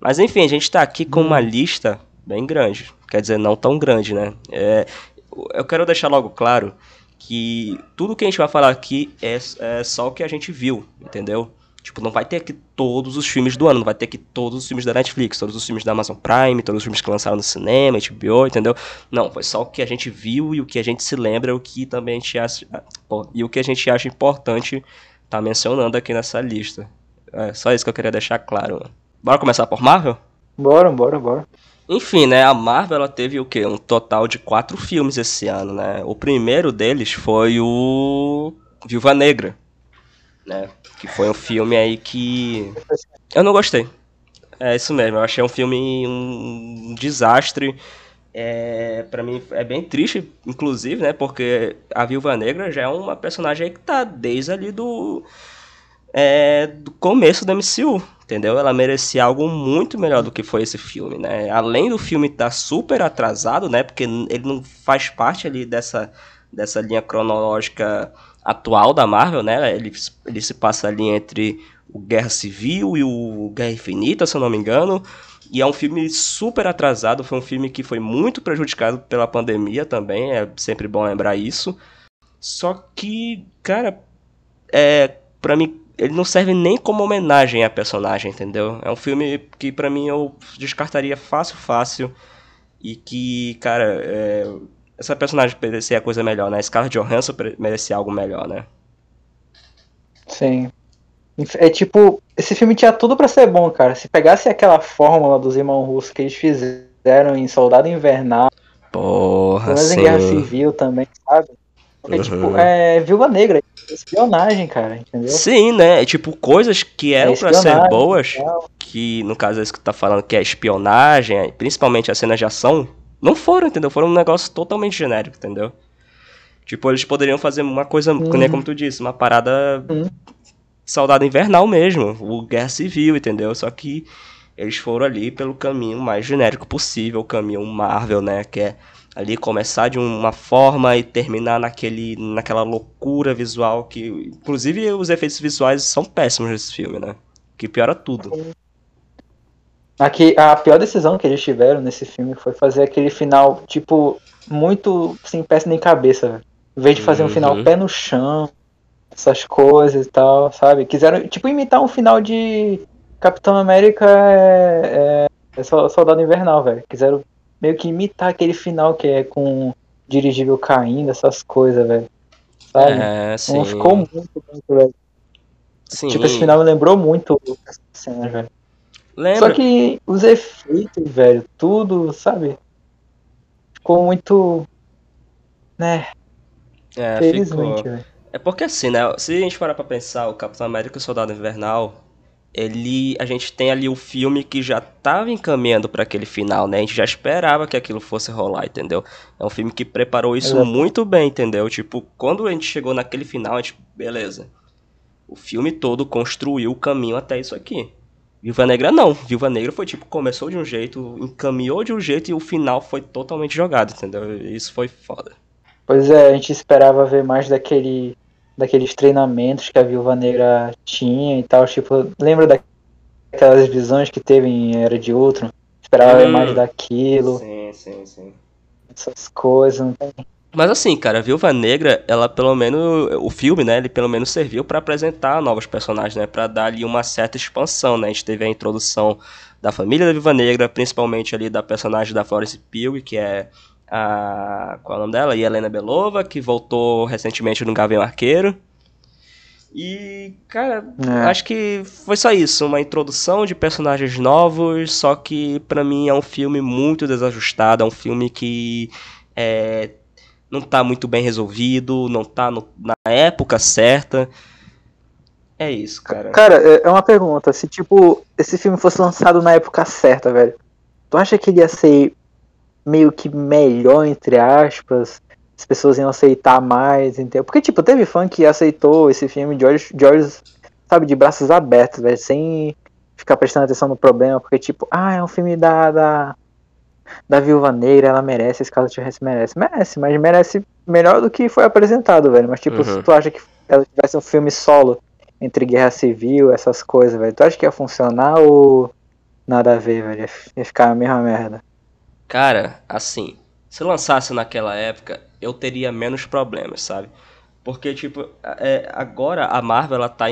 Mas enfim, a gente tá aqui com uma hum. lista bem grande. Quer dizer, não tão grande, né? É, eu quero deixar logo claro que tudo que a gente vai falar aqui é, é só o que a gente viu, entendeu? Tipo, não vai ter aqui todos os filmes do ano, não vai ter aqui todos os filmes da Netflix, todos os filmes da Amazon Prime, todos os filmes que lançaram no cinema, HBO, entendeu? Não, foi só o que a gente viu e o que a gente se lembra, o que também a gente acha. Pô, e o que a gente acha importante tá mencionando aqui nessa lista. É só isso que eu queria deixar claro. Mano. Bora começar por Marvel? Bora, bora, bora. Enfim, né, a Marvel ela teve o quê? Um total de quatro filmes esse ano, né? O primeiro deles foi o Viúva Negra, né? Que foi um filme aí que eu não gostei. É isso mesmo, eu achei um filme um desastre. É, para mim é bem triste, inclusive, né? Porque a Viúva Negra já é uma personagem aí que tá desde ali do é, do começo do MCU, entendeu? Ela merecia algo muito melhor do que foi esse filme, né? Além do filme estar tá super atrasado, né? Porque ele não faz parte ali dessa, dessa linha cronológica atual da Marvel, né? Ele, ele se passa ali entre o Guerra Civil e o Guerra Infinita, se eu não me engano. E é um filme super atrasado, foi um filme que foi muito prejudicado pela pandemia também, é sempre bom lembrar isso. Só que, cara, é, pra mim ele não serve nem como homenagem à personagem, entendeu? É um filme que para mim eu descartaria fácil, fácil. E que, cara, é, essa personagem merecia a coisa melhor, né? Scarlett Johansson merecia algo melhor, né? Sim. É tipo, esse filme tinha tudo para ser bom, cara. Se pegasse aquela fórmula dos irmãos russos que eles fizeram em Soldado Invernal, Porra, mas em Guerra Civil também, sabe? Porque, uhum. tipo, é Viúva Negra, espionagem, cara, entendeu? Sim, né? Tipo, coisas que eram é pra ser boas, que no caso é isso que tu tá falando, que é espionagem, principalmente as cenas de ação, não foram, entendeu? Foram um negócio totalmente genérico, entendeu? Tipo, eles poderiam fazer uma coisa, uhum. nem como tu disse, uma parada uhum. saudade invernal mesmo, o Guerra Civil, entendeu? Só que eles foram ali pelo caminho mais genérico possível, o caminho Marvel, né? Que é ali começar de uma forma e terminar naquele, naquela loucura visual que, inclusive, os efeitos visuais são péssimos nesse filme, né? Que piora tudo. Aqui, a pior decisão que eles tiveram nesse filme foi fazer aquele final, tipo, muito sem peça nem cabeça, velho. Em vez de fazer uhum. um final pé no chão, essas coisas e tal, sabe? Quiseram, tipo, imitar um final de Capitão América é, é, é Soldado Invernal, velho. Quiseram meio que imitar aquele final que é com dirigível caindo, essas coisas, velho. Sabe? É, sim. Não ficou muito bem, velho. Sim. Tipo, esse final me lembrou muito essa cena, velho. Lembra? Só que os efeitos, velho, tudo, sabe? Ficou muito. Né? É, Felizmente, ficou... velho. É porque assim, né? Se a gente parar pra pensar, o Capitão América e o Soldado Invernal, ele a gente tem ali o filme que já estava encaminhando para aquele final, né? A gente já esperava que aquilo fosse rolar, entendeu? É um filme que preparou isso muito bem, entendeu? Tipo, quando a gente chegou naquele final, a gente, beleza. O filme todo construiu o caminho até isso aqui. Viúva Negra não. Viúva Negra foi tipo, começou de um jeito, encaminhou de um jeito e o final foi totalmente jogado, entendeu? Isso foi foda. Pois é, a gente esperava ver mais daquele daqueles treinamentos que a Viúva Negra tinha e tal, tipo, lembra daquelas visões que teve em Era de Ultron? Esperava hum, mais daquilo. Sim, sim, sim. Essas coisas, não tem... Mas assim, cara, a Viúva Negra, ela pelo menos, o filme, né, ele pelo menos serviu para apresentar novos personagens, né, para dar ali uma certa expansão, né? A gente teve a introdução da família da Viúva Negra, principalmente ali da personagem da Florence Pugh, que é a. Qual é o nome dela? Helena Belova, que voltou recentemente no Gavião Arqueiro. E, cara, é. acho que foi só isso, uma introdução de personagens novos, só que para mim é um filme muito desajustado, é um filme que é, não tá muito bem resolvido, não tá no, na época certa. É isso, cara. Cara, é, é uma pergunta, se tipo, esse filme fosse lançado na época certa, velho, tu acha que ele ia ser meio que melhor, entre aspas, as pessoas iam aceitar mais, entendeu? Porque, tipo, teve fã que aceitou esse filme de olhos, de olhos sabe, de braços abertos, velho, sem ficar prestando atenção no problema, porque, tipo, ah, é um filme da, da, da Viúva Negra, ela merece, esse caso Johansson merece. Merece, mas merece melhor do que foi apresentado, velho. Mas, tipo, uhum. se tu acha que ela tivesse um filme solo entre Guerra Civil, essas coisas, velho, tu acha que ia funcionar ou nada a ver, velho. Ia ficar a mesma merda. Cara, assim, se lançasse naquela época, eu teria menos problemas, sabe? Porque, tipo, é, agora a Marvel, ela tá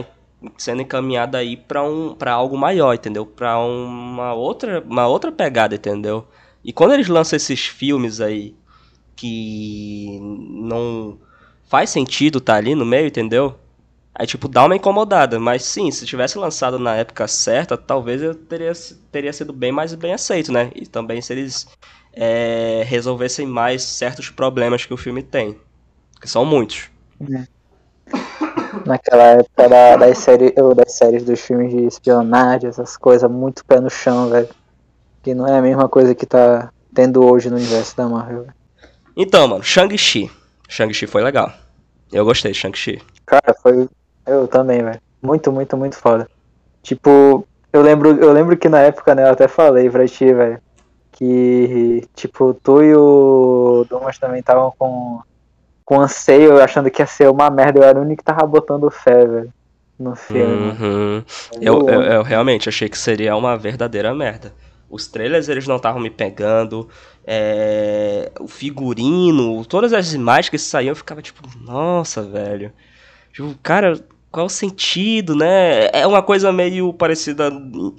sendo encaminhada aí pra, um, pra algo maior, entendeu? Pra uma outra, uma outra pegada, entendeu? E quando eles lançam esses filmes aí que não faz sentido tá ali no meio, entendeu? Aí, tipo, dá uma incomodada. Mas sim, se tivesse lançado na época certa, talvez eu teria, teria sido bem mais bem aceito, né? E também se eles é, resolvessem mais certos problemas que o filme tem. Que são muitos. É. Naquela época da, das, séries, das séries dos filmes de espionagem, essas coisas, muito pé no chão, velho. Que não é a mesma coisa que tá tendo hoje no universo da Marvel. Véio. Então, mano, Shang-Chi. Shang-Chi foi legal. Eu gostei de Shang-Chi. Cara, foi. Eu também, velho. Muito, muito, muito foda. Tipo, eu lembro, eu lembro que na época, né, eu até falei pra ti, velho, que, tipo, tu e o Domas também estavam com, com anseio, achando que ia ser uma merda. Eu era o único que tava botando fé, velho, no filme. Uhum. Eu, eu, eu, realmente achei que seria uma verdadeira merda. Os trailers, eles não estavam me pegando. É, o figurino, todas as imagens que saíam, eu ficava tipo, nossa, velho. Tipo, cara, qual o sentido, né? É uma coisa meio parecida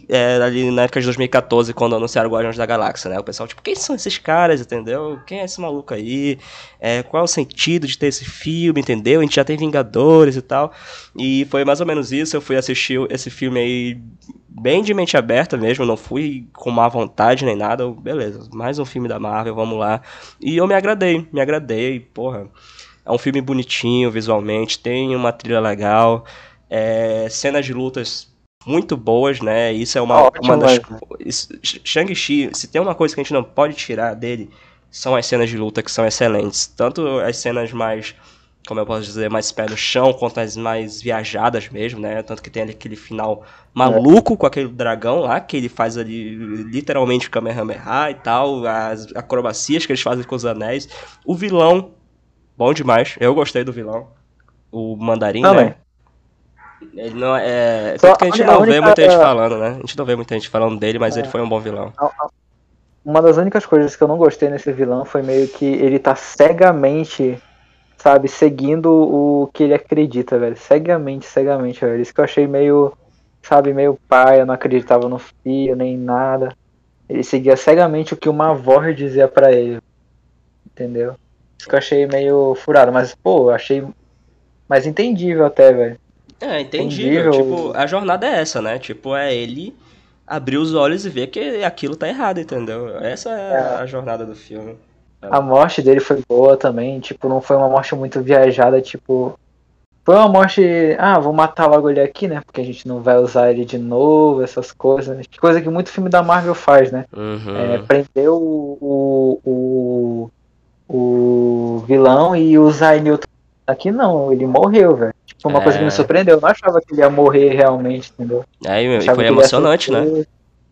é, ali na época de 2014, quando anunciaram Guardiões da Galáxia, né? O pessoal, tipo, quem são esses caras, entendeu? Quem é esse maluco aí? É, qual é o sentido de ter esse filme, entendeu? A gente já tem Vingadores e tal. E foi mais ou menos isso, eu fui assistir esse filme aí bem de mente aberta mesmo, não fui com má vontade nem nada. Beleza, mais um filme da Marvel, vamos lá. E eu me agradei, me agradei, porra. É um filme bonitinho visualmente, tem uma trilha legal, é, cenas de lutas muito boas, né? Isso é uma, Ótimo, uma das. Shang-Chi, se tem uma coisa que a gente não pode tirar dele, são as cenas de luta que são excelentes. Tanto as cenas mais, como eu posso dizer, mais pé no chão, quanto as mais viajadas mesmo, né? Tanto que tem ali aquele final maluco é. com aquele dragão lá, que ele faz ali literalmente o Kamehameha e tal, as acrobacias que eles fazem com os anéis. O vilão Bom demais. Eu gostei do vilão. O Mandarim, Também. né? Ele não é. Só que a gente a não única... vê muita gente falando, né? A gente não vê muita gente falando dele, mas é. ele foi um bom vilão. Uma das únicas coisas que eu não gostei nesse vilão foi meio que ele tá cegamente, sabe, seguindo o que ele acredita, velho. Cegamente, cegamente, velho. Isso que eu achei meio, sabe, meio pai, eu não acreditava no filho, nem nada. Ele seguia cegamente o que uma voz dizia para ele. Entendeu? Isso que eu achei meio furado, mas, pô, eu achei mais entendível até, velho. É, entendível. entendível. Tipo, a jornada é essa, né? Tipo, é ele abrir os olhos e ver que aquilo tá errado, entendeu? Essa é, é. a jornada do filme. A morte dele foi boa também, tipo, não foi uma morte muito viajada, tipo. Foi uma morte. Ah, vou matar logo ele aqui, né? Porque a gente não vai usar ele de novo, essas coisas. Coisa que muito filme da Marvel faz, né? Uhum. É, prendeu o, o, o vilão e o Zay Newton. Aqui não, ele morreu, velho. Tipo, uma é... coisa que me surpreendeu. Eu não achava que ele ia morrer realmente, entendeu? É, e foi emocionante, né?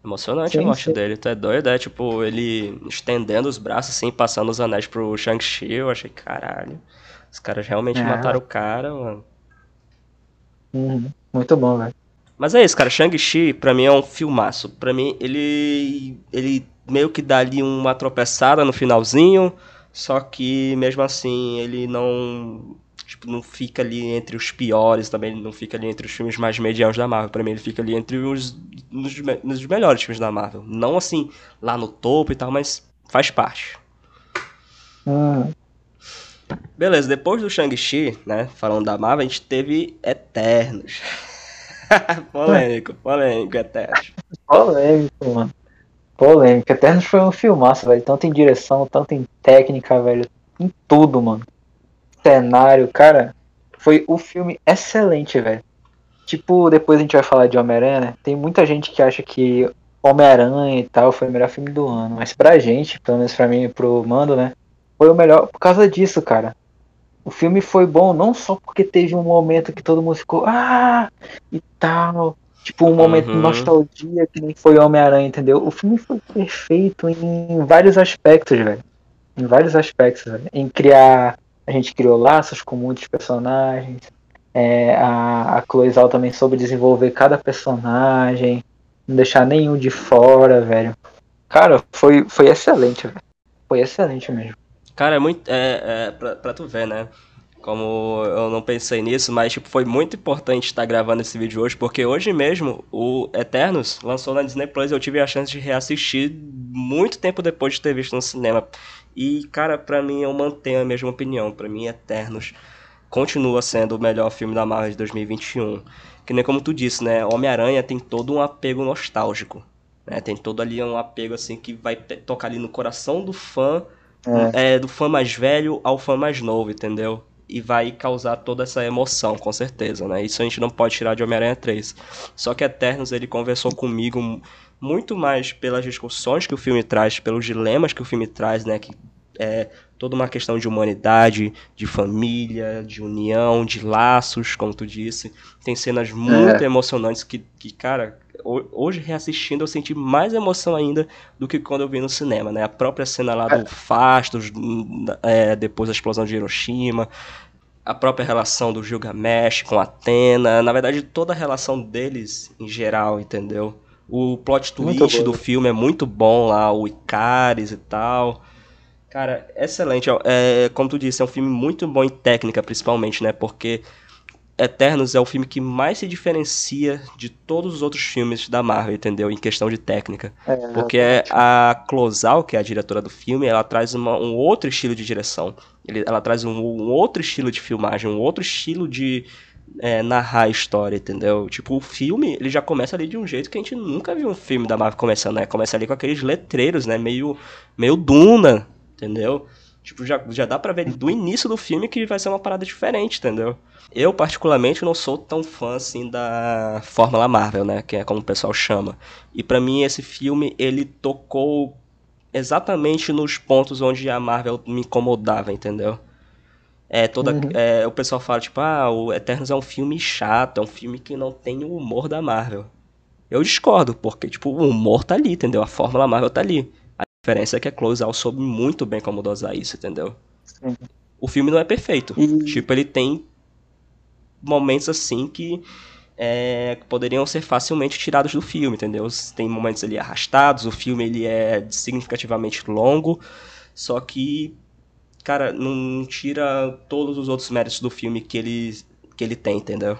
Emocionante sim, a morte sim. dele, tu é doido, é tipo, ele estendendo os braços assim, passando os anéis pro Shang-Chi, eu achei, caralho, os caras realmente é. mataram o cara, mano. Uhum. Muito bom, velho. Mas é isso, cara, Shang-Chi pra mim é um filmaço. Pra mim, ele, ele meio que dá ali uma tropeçada no finalzinho, só que mesmo assim ele não tipo, não fica ali entre os piores, também não fica ali entre os filmes mais medianos da Marvel. Pra mim, ele fica ali entre os nos, nos melhores filmes da Marvel. Não assim, lá no topo e tal, mas faz parte. Hum. Beleza, depois do Shang-Chi, né, falando da Marvel, a gente teve Eternos. polêmico, polêmico, Eternos. polêmico, mano. Polêmica. Eternos foi um filmaço, velho. Tanto em direção, tanto em técnica, velho. Em tudo, mano. Cenário, cara. Foi o filme excelente, velho. Tipo, depois a gente vai falar de Homem-Aranha, né? Tem muita gente que acha que Homem-Aranha e tal foi o melhor filme do ano. Mas pra gente, pelo menos pra mim e pro Mando, né? Foi o melhor por causa disso, cara. O filme foi bom não só porque teve um momento que todo mundo ficou, ah, e tal Tipo, um momento uhum. de nostalgia que nem foi Homem-Aranha, entendeu? O filme foi perfeito em vários aspectos, velho. Em vários aspectos, velho. Em criar. A gente criou laços com muitos personagens. É, a, a Chloe Zhao também soube desenvolver cada personagem. não deixar nenhum de fora, velho. Cara, foi, foi excelente, velho. Foi excelente mesmo. Cara, é muito. É, é pra, pra tu ver, né? Como eu não pensei nisso, mas tipo, foi muito importante estar gravando esse vídeo hoje, porque hoje mesmo o Eternos lançou na Disney Plus e eu tive a chance de reassistir muito tempo depois de ter visto no cinema. E, cara, pra mim eu mantenho a mesma opinião. Pra mim, Eternos continua sendo o melhor filme da Marvel de 2021. Que nem como tu disse, né? Homem-Aranha tem todo um apego nostálgico. Né? Tem todo ali um apego assim que vai tocar ali no coração do fã, é. É, do fã mais velho ao fã mais novo, entendeu? E vai causar toda essa emoção, com certeza, né? Isso a gente não pode tirar de Homem-Aranha 3. Só que Eternos, ele conversou comigo muito mais pelas discussões que o filme traz, pelos dilemas que o filme traz, né? Que é toda uma questão de humanidade, de família, de união, de laços, como tu disse. Tem cenas muito é. emocionantes que, que, cara, hoje reassistindo eu senti mais emoção ainda do que quando eu vi no cinema, né? A própria cena lá do é. Fastos, é, depois da explosão de Hiroshima, a própria relação do Gilgamesh com Atena, na verdade toda a relação deles em geral, entendeu? O plot twist do filme é muito bom lá, o Icaris e tal. Cara, excelente. É, como tu disse, é um filme muito bom em técnica, principalmente, né? Porque Eternos é o filme que mais se diferencia de todos os outros filmes da Marvel, entendeu? Em questão de técnica. É, Porque a Closal, que é a diretora do filme, ela traz uma, um outro estilo de direção. Ele, ela traz um, um, outro estilo de filmagem, um outro estilo de é, narrar a história, entendeu? Tipo, o filme, ele já começa ali de um jeito que a gente nunca viu um filme da Marvel começando, né? Começa ali com aqueles letreiros, né? Meio, meio Duna, entendeu? Tipo, já, já dá pra ver do início do filme que vai ser uma parada diferente, entendeu? Eu, particularmente, não sou tão fã, assim, da Fórmula Marvel, né? Que é como o pessoal chama. E para mim, esse filme, ele tocou exatamente nos pontos onde a Marvel me incomodava, entendeu? É, toda, uhum. é, o pessoal fala, tipo, ah, o Eternos é um filme chato, é um filme que não tem o humor da Marvel. Eu discordo, porque, tipo, o humor tá ali, entendeu? A Fórmula Marvel tá ali diferença é que a Close Out soube muito bem como dosar isso, entendeu? Sim. O filme não é perfeito. E... Tipo, ele tem momentos assim que é, poderiam ser facilmente tirados do filme, entendeu? Tem momentos ali arrastados, o filme ele é significativamente longo, só que, cara, não tira todos os outros méritos do filme que ele, que ele tem, entendeu?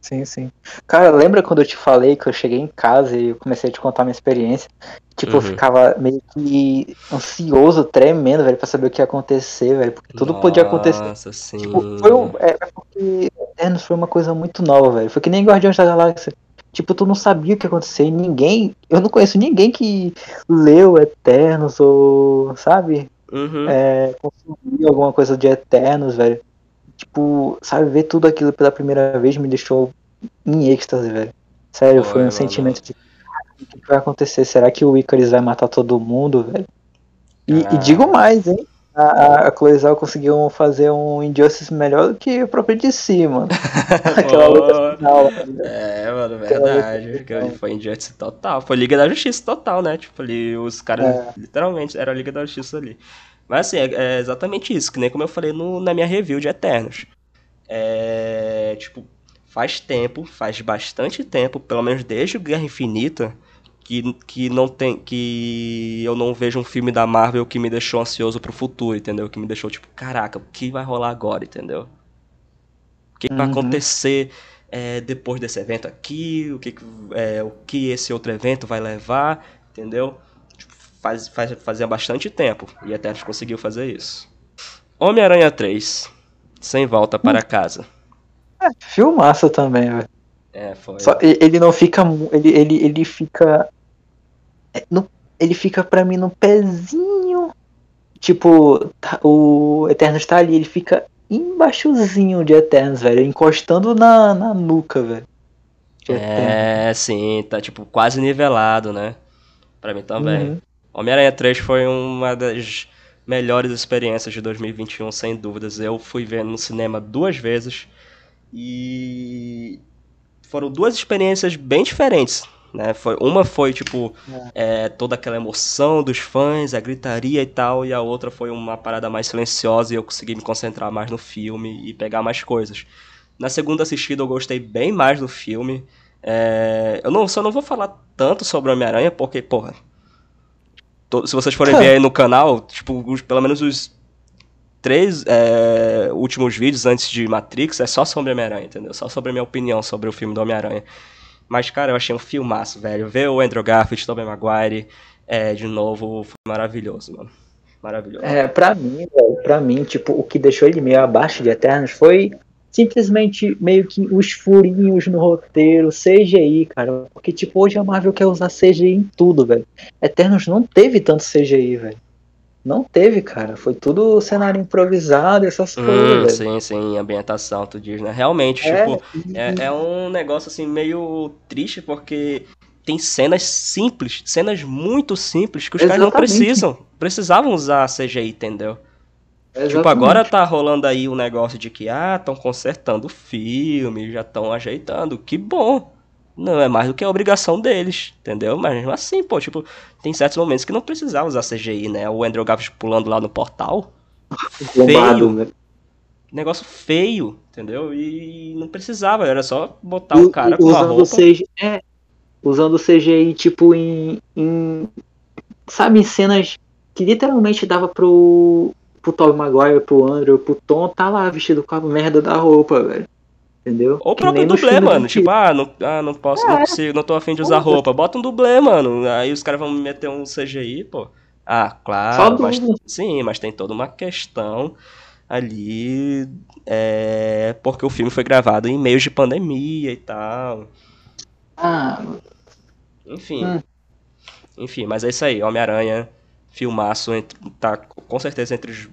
Sim, sim. Cara, lembra quando eu te falei que eu cheguei em casa e comecei a te contar minha experiência? Tipo, uhum. eu ficava meio que ansioso, tremendo, velho, pra saber o que ia acontecer, velho. Porque tudo Nossa, podia acontecer. Nossa, sim. Tipo, foi um, é, é porque Eternos foi uma coisa muito nova, velho. Foi que nem Guardiões da Galáxia. Tipo, tu não sabia o que ia acontecer e ninguém. Eu não conheço ninguém que leu Eternos ou. Sabe? Uhum. É, consumiu alguma coisa de Eternos, velho. Tipo, sabe, ver tudo aquilo pela primeira vez me deixou em êxtase, velho. Sério, foi um mano. sentimento de o que vai acontecer? Será que o Icarus vai matar todo mundo, velho? E, ah. e digo mais, hein? A, a Cloizal conseguiu fazer um Injustice melhor do que o próprio DC, mano. Aquela luta final. É, mano, verdade. Foi Injustice total. Foi Liga da Justiça total, né? Tipo, ali os caras, é. literalmente, era a Liga da Justiça ali. Mas assim, é, é, exatamente isso, que nem como eu falei no, na minha review de Eternos. É. Tipo, faz tempo, faz bastante tempo, pelo menos desde o Guerra Infinita, que, que não tem que eu não vejo um filme da Marvel que me deixou ansioso pro futuro, entendeu? Que me deixou tipo, caraca, o que vai rolar agora, entendeu? O que, uhum. vai acontecer é, depois desse evento aqui? O que, é, o que esse outro evento vai levar, entendeu? Faz, faz, fazia bastante tempo e a conseguiu fazer isso. Homem-Aranha 3, sem volta para casa. É, filmaça também, velho. É, foi. Só, ele não fica. Ele, ele, ele fica é, no, ele fica para mim no pezinho. Tipo, tá, o Eternos tá ali, ele fica embaixozinho de Eternos, velho. Encostando na, na nuca, velho. É, sim, tá tipo quase nivelado, né? Pra mim também. Uhum. Homem-Aranha 3 foi uma das melhores experiências de 2021, sem dúvidas. Eu fui ver no cinema duas vezes e foram duas experiências bem diferentes. Né? Foi, uma foi, tipo, é. É, toda aquela emoção dos fãs, a gritaria e tal, e a outra foi uma parada mais silenciosa e eu consegui me concentrar mais no filme e pegar mais coisas. Na segunda assistida eu gostei bem mais do filme, É, eu não, só não vou falar tanto sobre Homem-Aranha, porque, porra. Se vocês forem ver aí no canal, tipo, os- pelo menos os três é, últimos vídeos antes de Matrix é só sobre Homem-Aranha, entendeu? Só sobre a minha opinião sobre o filme do Homem-Aranha. Mas, cara, eu achei um filmaço, velho. Ver o Andrew Garfield, Tobey Maguire, é, de novo, foi maravilhoso, mano. Maravilhoso. É, pra mim, velho, pra mim, tipo, o que deixou ele meio abaixo de Eternos foi simplesmente meio que os furinhos no roteiro, CGI, cara. Porque, tipo, hoje a Marvel quer usar CGI em tudo, velho. Eternos não teve tanto CGI, velho. Não teve, cara. Foi tudo cenário improvisado, essas Hum, coisas, velho. sim, sim, ambientação, tu diz, né? Realmente, É, tipo, e- é, é um negócio assim meio triste porque tem cenas simples, cenas muito simples que os caras não Exatamente. precisam, precisavam usar CGI, entendeu? Tipo, exatamente. agora tá rolando aí o negócio de que, ah, estão consertando o filme, já estão ajeitando, que bom. Não é mais do que a obrigação deles, entendeu? Mas mesmo assim, pô, tipo, tem certos momentos que não precisava usar CGI, né? O Andrew Garfield pulando lá no portal, Bombado, feio, velho. negócio feio, entendeu? E não precisava, era só botar o cara com a usando roupa. CGI, é, usando o CGI tipo em, em sabe em cenas que literalmente dava pro pro Tobey Maguire, pro Andrew, pro Tom tá lá vestido com a merda da roupa, velho. Entendeu? Ou o Que próprio dublê, mano. Tio. Tipo, ah, não, ah, não posso, não consigo, não tô afim de usar roupa. Bota um dublê, mano. Aí os caras vão meter um CGI, pô. Ah, Só claro, mas, sim, mas tem toda uma questão ali. É, porque o filme foi gravado em meio de pandemia e tal. Ah, Enfim. Hum. Enfim, mas é isso aí. Homem-Aranha, filmaço, entre- tá com certeza entre os.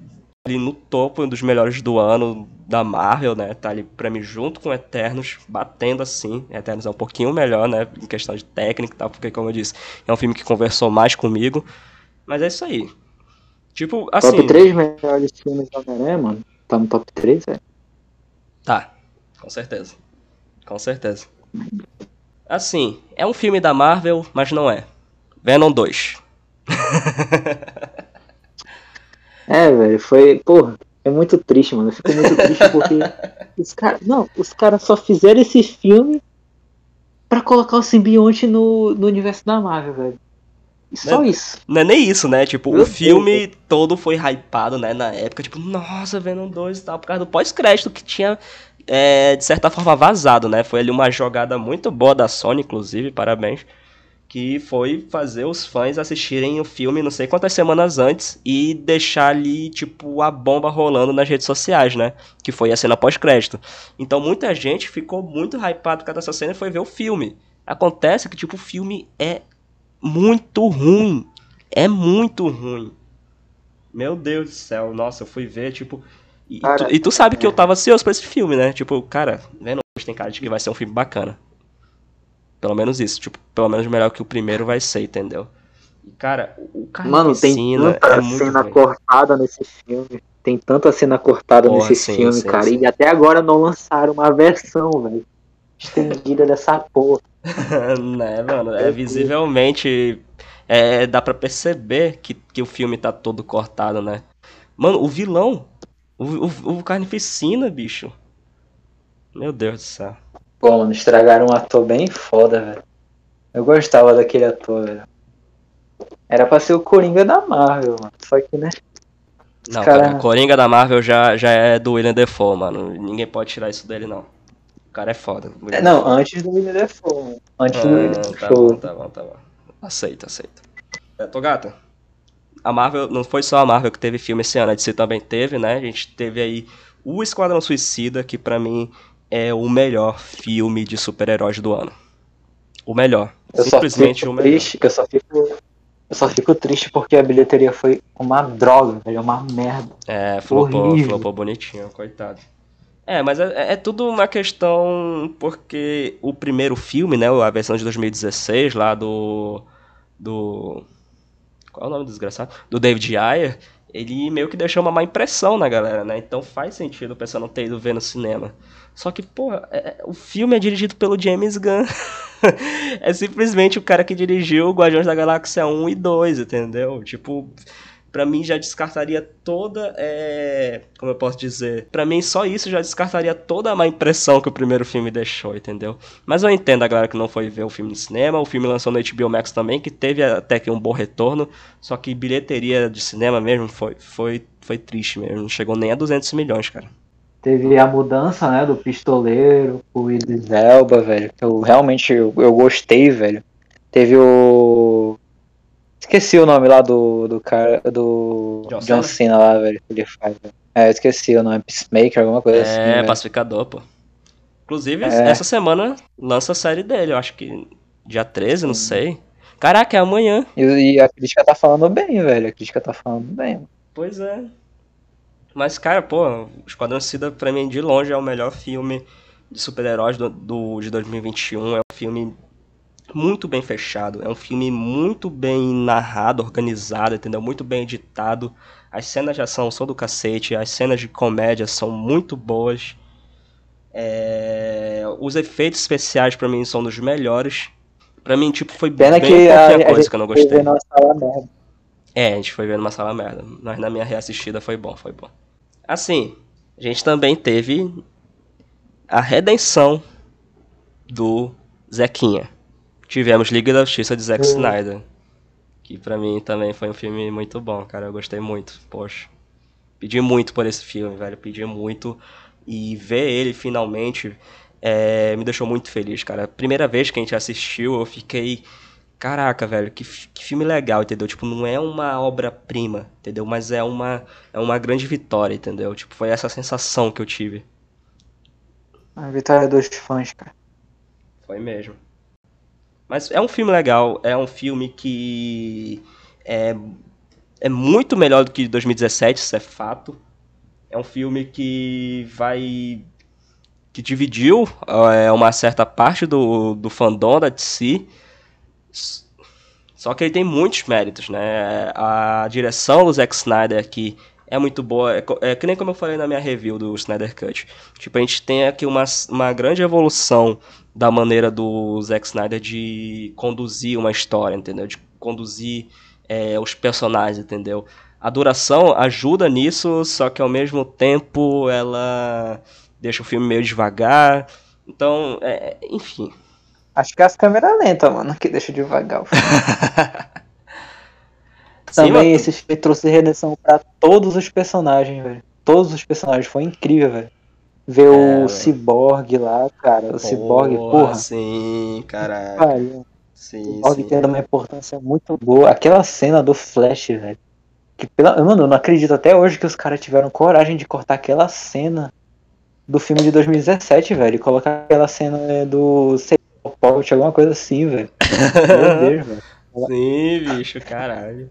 Ali no topo dos melhores do ano da Marvel, né? Tá ali pra mim junto com Eternos, batendo assim. Eternos é um pouquinho melhor, né? Em questão de técnica e tal, porque, como eu disse, é um filme que conversou mais comigo. Mas é isso aí. Tipo, assim. top 3 melhores filmes do Homem-Aranha, mano. Tá no top 3, velho. Tá, com certeza. Com certeza. Assim, é um filme da Marvel, mas não é. Venom 2. É, velho, foi, porra, é muito triste, mano. Eu fico muito triste porque os caras, não, os caras só fizeram esse filme pra colocar o simbionte no, no universo da Marvel, velho. E só Né? isso. Não é nem isso, né? Tipo, Meu o filme todo foi hypado, né? Na época, tipo, nossa, Venom 2 e tal, por causa do pós-crédito que tinha, é, de certa forma, vazado, né? Foi ali uma jogada muito boa da Sony, inclusive, parabéns. Que foi fazer os fãs assistirem o filme não sei quantas semanas antes e deixar ali, tipo, a bomba rolando nas redes sociais, né? Que foi a cena pós-crédito. Então muita gente ficou muito hypado por causa dessa cena e foi ver o filme. Acontece que, tipo, o filme é muito ruim. É muito ruim. Meu Deus do céu, nossa, eu fui ver, tipo. E, e Cara, tu, e tu sabe que eu tava ansioso pra esse filme, né? Tipo, cara, vendo tem cara de que vai ser um filme bacana. Pelo menos isso, tipo, pelo menos melhor que o primeiro vai ser, entendeu? E, cara, o Mano, tem Carnificina tanta é cena ruim. cortada nesse filme. Tem tanta cena cortada Porra, nesse sim, filme, sim, cara. sim. E até agora não lançaram uma versão, velho. Estendida dessa porra. né, mano? É visivelmente. É, dá pra perceber que, que o filme tá todo cortado, né? Mano, o vilão. O, o, o Carnificina, bicho. Meu Deus do céu. Pô, mano, estragaram um ator bem foda, velho. Eu gostava daquele ator, velho. Era pra ser o Coringa da Marvel, mano. Só que, né? Não, cara- cara, Coringa da Marvel já, já é do William Defoe, mano. Ninguém pode tirar isso dele, não. O cara é foda. É, não, antes do William Defoe. mano. Antes do William Ah, tá bom, Defoe. tá bom, tá bom. Aceita, aceita. É, Togata, a Marvel, não foi só a Marvel que teve filme esse ano, a DC também teve, né? A gente teve aí o Esquadrão Suicida, que pra mim é o melhor filme de super-heróis do ano. O melhor. Eu Simplesmente o melhor. triste, que eu só fico. Eu só fico triste porque a bilheteria foi uma droga, velho. Uma merda. É, flopou, Horrível. flopou bonitinho, coitado. É, mas é, é tudo uma questão porque o primeiro filme, né, a versão de 2016 lá do do qual é o nome do desgraçado? Do David Ayer, ele meio que deixou uma má impressão na galera, né? Então faz sentido o pessoal não ter ido ver no cinema. Só que, pô, é- é- o filme é dirigido pelo James Gunn. é simplesmente o cara que dirigiu Guardiões da Galáxia 1 e 2, entendeu? Tipo, para mim já descartaria toda, é, como eu posso dizer, para mim só isso já descartaria toda a má impressão que o primeiro filme deixou, entendeu? Mas eu entendo a galera que não foi ver o filme no cinema, o filme lançou no HBO Max também, que teve até que um bom retorno, só que bilheteria de cinema mesmo foi, foi, foi triste mesmo, não chegou nem a 200 milhões, cara. Teve a mudança, né, do pistoleiro, o Idris Elba, velho, eu realmente eu, eu gostei, velho. Teve o Esqueci o nome lá do, do cara. Do John, John Cena lá, velho. Que ele faz. É, esqueci o nome. Peacemaker, alguma coisa é, assim. É, pacificador, pô. Inclusive, é. essa semana lança a série dele. Eu acho que dia 13, não sei. Caraca, é amanhã. E, e, a crítica tá falando bem, velho. A crítica tá falando bem. Pois é. Mas, cara, pô, o Esquadrão Suicida pra mim de longe é o melhor filme de super-heróis do, do, de 2021. É um filme muito bem fechado. É um filme muito bem narrado, organizado, entendeu? Muito bem editado. As cenas de ação são do cacete, as cenas de comédia são muito boas. É... Os efeitos especiais para mim são dos melhores. Para mim, tipo, foi Pena bem que a, coisa a que eu não gostei. Sala é, a gente foi ver numa sala merda. Mas na minha reassistida foi bom, foi bom. Assim, a gente também teve a redenção do Zequinha tivemos Liga da Justiça de Zack. Snyder. Que pra mim também foi um filme muito bom, cara. Eu gostei muito. Poxa. Pedi muito por esse filme, velho. Pedi muito. E ver ele finalmente é, me deixou muito feliz, cara. Primeira vez que a gente assistiu, eu fiquei. Caraca, velho, que, que filme legal, entendeu? Tipo, não é uma obra-prima, entendeu? Mas é uma, é uma grande vitória, entendeu? Tipo, foi essa sensação que eu tive. A vitória dos fãs, cara. Foi mesmo. Mas é um filme legal, é um filme que é, é muito melhor do que 2017, isso é fato. É um filme que vai. que dividiu é, uma certa parte do, do fandom da DC. Só que ele tem muitos méritos, né? A direção do Zack Snyder aqui é muito boa. É, é, que nem como eu falei na minha review do Snyder Cut. Tipo, a gente tem aqui uma, uma grande evolução da maneira do Zack Snyder de conduzir uma história, entendeu? De conduzir é, os personagens, entendeu? A duração ajuda nisso, só que ao mesmo tempo ela deixa o filme meio devagar. Então, é, enfim. Acho que é as câmeras lentas, mano, que deixa devagar o filme. Também esse filme trouxe redenção para todos os personagens, velho. Todos os personagens, foi incrível, velho. Ver é, o Cyborg lá, cara. O Cyborg, porra. Sim, caralho. Pariu. Sim, o Cyborg sim. tendo uma importância muito boa. Aquela cena do Flash, velho. Que pela... Mano, eu não acredito até hoje que os caras tiveram coragem de cortar aquela cena do filme de 2017, velho. E colocar aquela cena né, do Pocket, alguma coisa assim, velho. Meu Deus, velho. Sim, bicho, caralho.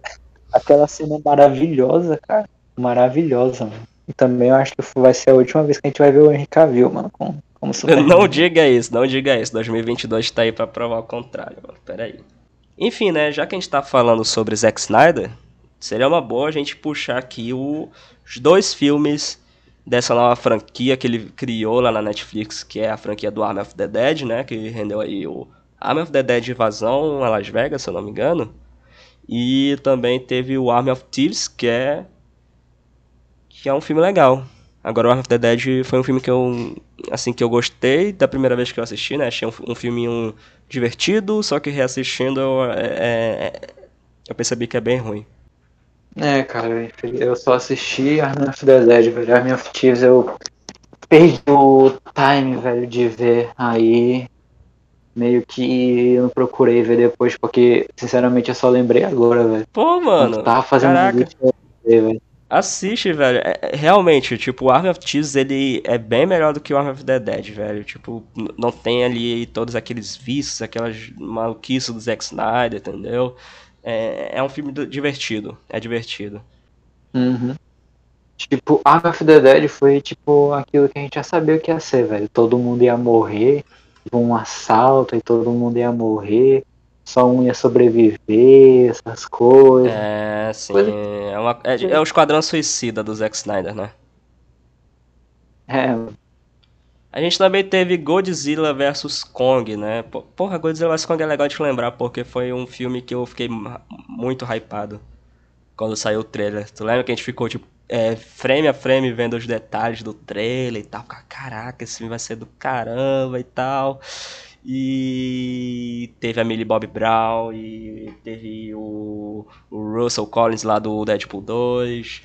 Aquela cena maravilhosa, cara. Maravilhosa, mano. E também eu acho que vai ser a última vez que a gente vai ver o Henry Cavill, mano, como, como Superman. Não diga isso, não diga isso. 2022 tá aí pra provar o contrário, mano. Pera aí. Enfim, né, já que a gente tá falando sobre Zack Snyder, seria uma boa a gente puxar aqui o, os dois filmes dessa nova franquia que ele criou lá na Netflix, que é a franquia do Army of the Dead, né, que rendeu aí o Army of the Dead Invasão a Las Vegas, se eu não me engano. E também teve o Army of Thieves, que é que é um filme legal. Agora, o Arm of the Dead foi um filme que eu, assim, que eu gostei da primeira vez que eu assisti, né? Achei um, um filminho divertido, só que reassistindo eu, é, é, é, eu percebi que é bem ruim. É, cara, eu só assisti Arm of the Dead, velho. Arm of Thieves eu perdi o time, velho, de ver aí. Meio que eu não procurei ver depois, porque, sinceramente, eu só lembrei agora, velho. Pô, mano. Eu tava fazendo caraca. vídeo, velho. Assiste, velho. É, é, realmente, tipo, o Army of Thieves, ele é bem melhor do que o Army of the Dead, velho. Tipo, não tem ali todos aqueles vícios, aquelas maluquices do Zack Snyder, entendeu? É, é um filme divertido. É divertido. Uhum. Tipo, Army of the Dead foi, tipo, aquilo que a gente já sabia que ia ser, velho. Todo mundo ia morrer, um assalto e todo mundo ia morrer só um ia sobreviver, essas coisas. É, sim. Coisa... É, uma, é, é, o Esquadrão Suicida do Zack Snyder, né? É. A gente também teve Godzilla vs Kong, né? Porra, Godzilla vs Kong é legal de lembrar, porque foi um filme que eu fiquei muito hypado. Quando saiu o trailer. Tu lembra que a gente ficou, tipo, é, frame a frame vendo os detalhes do trailer e tal. Caraca, esse filme vai ser do caramba e tal. E teve a Millie Bob Brown e teve o, o Russell Collins lá do Deadpool 2.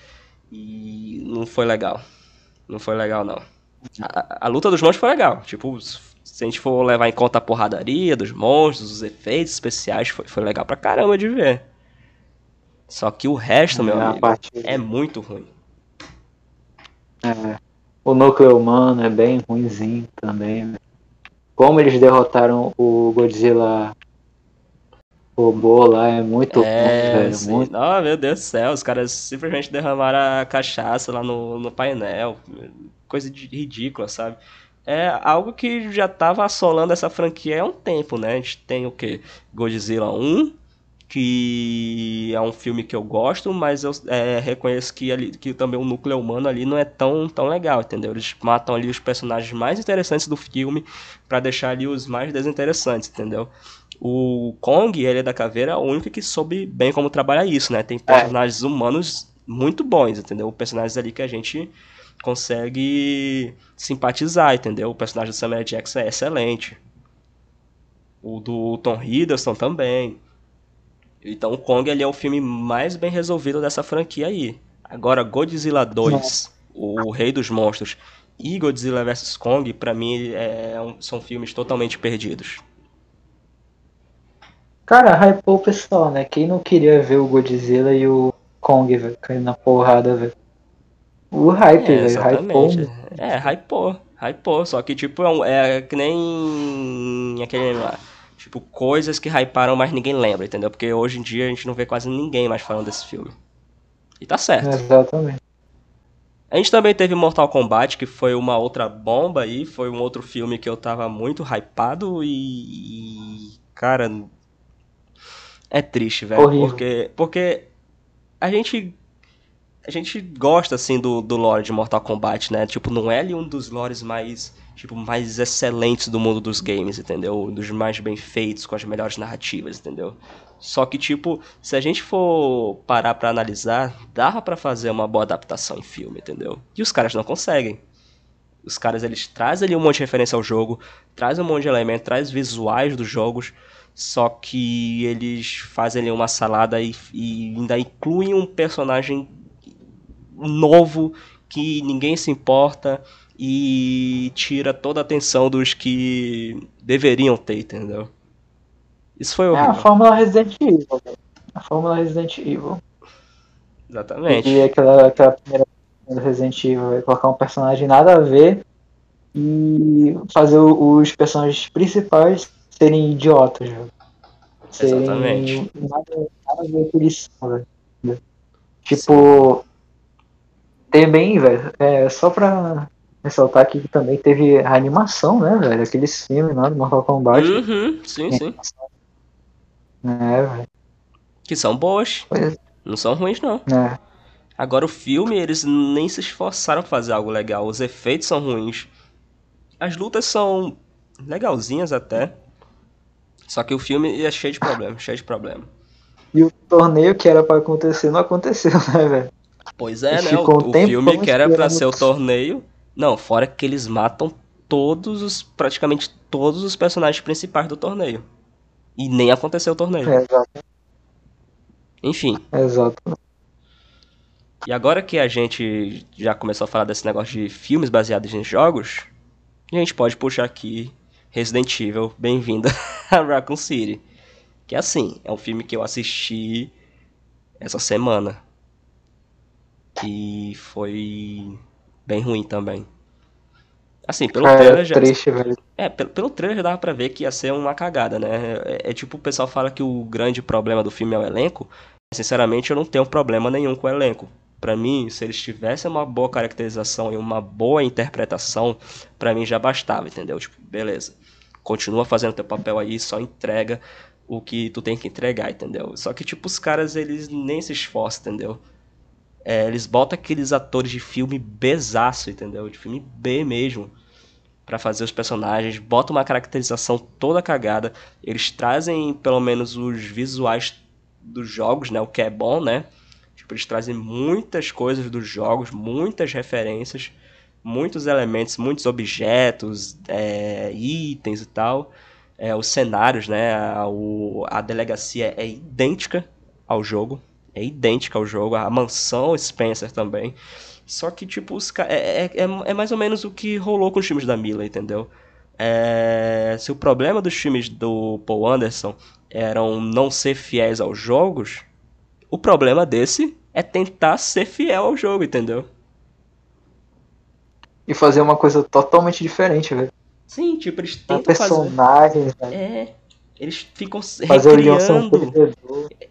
E não foi legal. Não foi legal, não. A, a luta dos monstros foi legal. Tipo, se a gente for levar em conta a porradaria dos monstros, os efeitos especiais, foi, foi legal pra caramba de ver. Só que o resto, meu é, amigo, é muito ruim. É. O núcleo humano é bem ruimzinho também. Né? Como eles derrotaram o Godzilla robô lá é muito é, ruim, velho. Muito... Oh, meu Deus do céu, os caras simplesmente derramaram a cachaça lá no, no painel. Coisa de, ridícula, sabe? É algo que já tava assolando essa franquia há um tempo, né? A gente tem o que? Godzilla 1, que é um filme que eu gosto, mas eu é, reconheço que, ali, que também o núcleo humano ali não é tão, tão legal, entendeu? Eles matam ali os personagens mais interessantes do filme para deixar ali os mais desinteressantes, entendeu? O Kong, ele é da caveira, é o único que soube bem como trabalhar isso, né? Tem é. personagens é. humanos muito bons, entendeu? Personagens ali que a gente consegue simpatizar, entendeu? O personagem do Samuel Jackson é excelente. O do Tom Hiddleston também. Então o Kong ele é o filme mais bem resolvido dessa franquia aí. Agora Godzilla 2, o Rei dos Monstros e Godzilla vs Kong, para mim é, são filmes totalmente perdidos. Cara, hypou o pessoal, né? Quem não queria ver o Godzilla e o Kong, velho, caindo na porrada, velho. O hype, é, velho, hypou. É, hypou, hypou. Só que, tipo, é, um, é que nem aquele lá Tipo, coisas que hyparam, mas ninguém lembra, entendeu? Porque hoje em dia a gente não vê quase ninguém mais falando desse filme. E tá certo. Exatamente. A gente também teve Mortal Kombat, que foi uma outra bomba aí, foi um outro filme que eu tava muito hypado e. Cara. É triste, velho. Porque, porque a gente. A gente gosta, assim, do, do lore de Mortal Kombat, né? Tipo, não é ali um dos lores mais tipo, mais excelentes do mundo dos games, entendeu? Dos mais bem feitos, com as melhores narrativas, entendeu? Só que, tipo, se a gente for parar pra analisar, dava para fazer uma boa adaptação em filme, entendeu? E os caras não conseguem. Os caras, eles trazem ali um monte de referência ao jogo, trazem um monte de elementos, trazem visuais dos jogos, só que eles fazem ali uma salada e, e ainda incluem um personagem novo que ninguém se importa e tira toda a atenção dos que deveriam ter, entendeu? Isso foi horrível. É a fórmula Resident Evil. A fórmula Resident Evil. Exatamente. E aquela, aquela primeira do Resident Evil, é colocar um personagem nada a ver e fazer os personagens principais serem idiotas, velho. Serem Exatamente. Nada, nada a ver com eles são, Tipo, Sim. Tem bem, velho, é só pra ressaltar aqui que também teve a animação, né, velho? Aqueles filmes lá do Mortal Kombat. Uhum, sim, sim. É, velho. Que são boas. Pois. Não são ruins, não. É. Agora o filme, eles nem se esforçaram pra fazer algo legal. Os efeitos são ruins. As lutas são legalzinhas até. Só que o filme é cheio de problemas, cheio de problema. E o torneio que era para acontecer não aconteceu, né, velho? Pois é, né? O, o filme que era para ser o torneio não, fora que eles matam todos os. praticamente todos os personagens principais do torneio. E nem aconteceu o torneio. É, exato. Enfim. Exato. E agora que a gente já começou a falar desse negócio de filmes baseados em jogos, a gente pode puxar aqui Resident Evil, bem-vindo a Raccoon City. Que assim, é um filme que eu assisti essa semana. E foi bem ruim também. Assim, pelo é, trailer já. Triste, velho. É, pelo, pelo trailer já dava pra ver que ia ser uma cagada, né? É, é, tipo, o pessoal fala que o grande problema do filme é o elenco. Sinceramente, eu não tenho problema nenhum com o elenco. Para mim, se eles tivessem uma boa caracterização e uma boa interpretação, para mim já bastava, entendeu? Tipo, beleza. Continua fazendo teu papel aí, só entrega o que tu tem que entregar, entendeu? Só que, tipo, os caras, eles nem se esforçam, entendeu? É, eles botam aqueles atores de filme besaço, entendeu? De filme B mesmo. para fazer os personagens, botam uma caracterização toda cagada. Eles trazem pelo menos os visuais dos jogos, né? O que é bom, né? Tipo, eles trazem muitas coisas dos jogos, muitas referências, muitos elementos, muitos objetos, é, itens e tal. É, os cenários, né? A, o, a delegacia é idêntica ao jogo. É idêntica ao jogo. A mansão Spencer também. Só que, tipo, os, é, é, é mais ou menos o que rolou com os filmes da Mila, entendeu? É, se o problema dos filmes do Paul Anderson eram não ser fiéis aos jogos, o problema desse é tentar ser fiel ao jogo, entendeu? E fazer uma coisa totalmente diferente, velho. Sim, tipo, eles tentam personagens, fazer... É, eles ficam fazer recriando...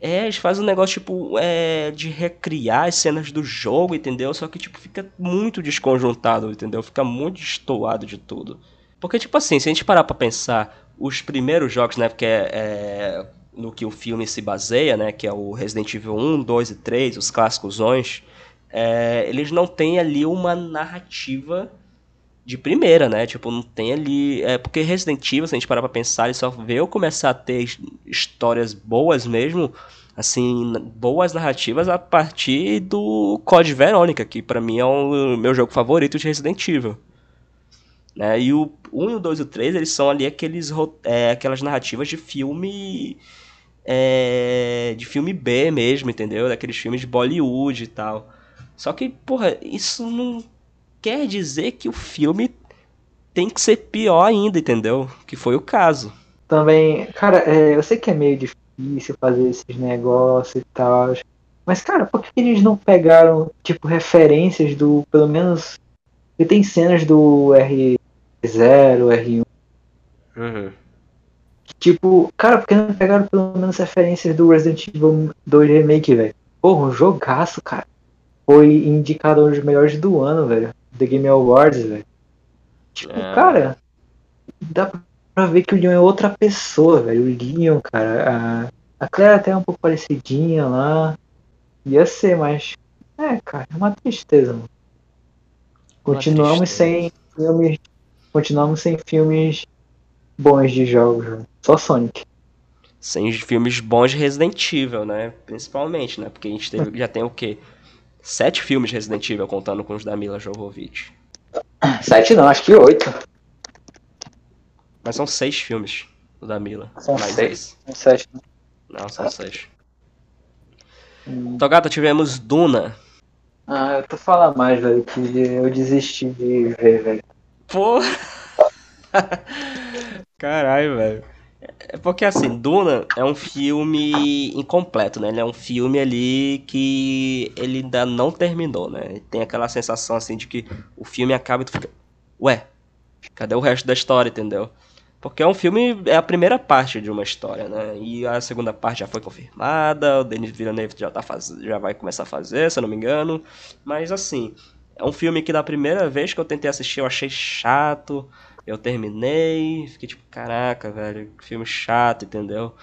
É, eles fazem um negócio, tipo, é, de recriar as cenas do jogo, entendeu? Só que, tipo, fica muito desconjuntado, entendeu? Fica muito destoado de tudo. Porque, tipo assim, se a gente parar pra pensar, os primeiros jogos, né, porque é, é no que o filme se baseia, né, que é o Resident Evil 1, 2 e 3, os clássicos, é, eles não têm ali uma narrativa de primeira, né? Tipo, não tem ali. É porque Resident Evil, se a gente parar pra pensar, ele só veio começar a ter histórias boas mesmo, assim, boas narrativas a partir do Code Verônica, que para mim é o meu jogo favorito de Resident Evil. Né? E o 1, o 2 e o 3, eles são ali aqueles, é, aquelas narrativas de filme. É, de filme B mesmo, entendeu? Daqueles filmes de Bollywood e tal. Só que, porra, isso não quer dizer que o filme tem que ser pior ainda, entendeu? Que foi o caso. Também, cara, é, eu sei que é meio difícil fazer esses negócios e tal. Mas, cara, por que eles não pegaram, tipo, referências do, pelo menos. E tem cenas do R, 0, R1. Uhum. Tipo, cara, porque não pegaram pelo menos referências do Resident Evil 2 Remake, velho? Porra, um jogaço, cara. Foi indicado um dos melhores do ano, velho. The Game Awards, velho. Tipo, é. cara, dá pra ver que o Leon é outra pessoa, velho. O Leon, cara. A, a Claire até é um pouco parecidinha lá. Ia ser, mas. É, cara, é uma tristeza, mano. Continuamos sem filmes continuamos sem filmes bons de jogos, só Sonic. Sem filmes bons de Resident Evil, né? Principalmente, né? Porque a gente teve, já tem o quê? Sete filmes de Resident Evil, contando com os da Mila Jovovich. Sete não, acho que oito. Mas são seis filmes do da Mila. São mais seis. São sete. Né? Não, são ah. seis. Hum. Togata, tivemos Duna. Ah, eu tô falando mais, velho, que eu desisti de ver, velho. Pô. Caralho, velho. É porque assim, Duna é um filme incompleto, né? Ele é um filme ali que ele ainda não terminou, né? Tem aquela sensação assim de que o filme acaba e tu fica. Ué, cadê o resto da história, entendeu? Porque é um filme, é a primeira parte de uma história, né? E a segunda parte já foi confirmada, o Denis Villeneuve já, tá faz... já vai começar a fazer, se eu não me engano. Mas assim, é um filme que da primeira vez que eu tentei assistir eu achei chato. Eu terminei, fiquei tipo, caraca, velho, que filme chato, entendeu?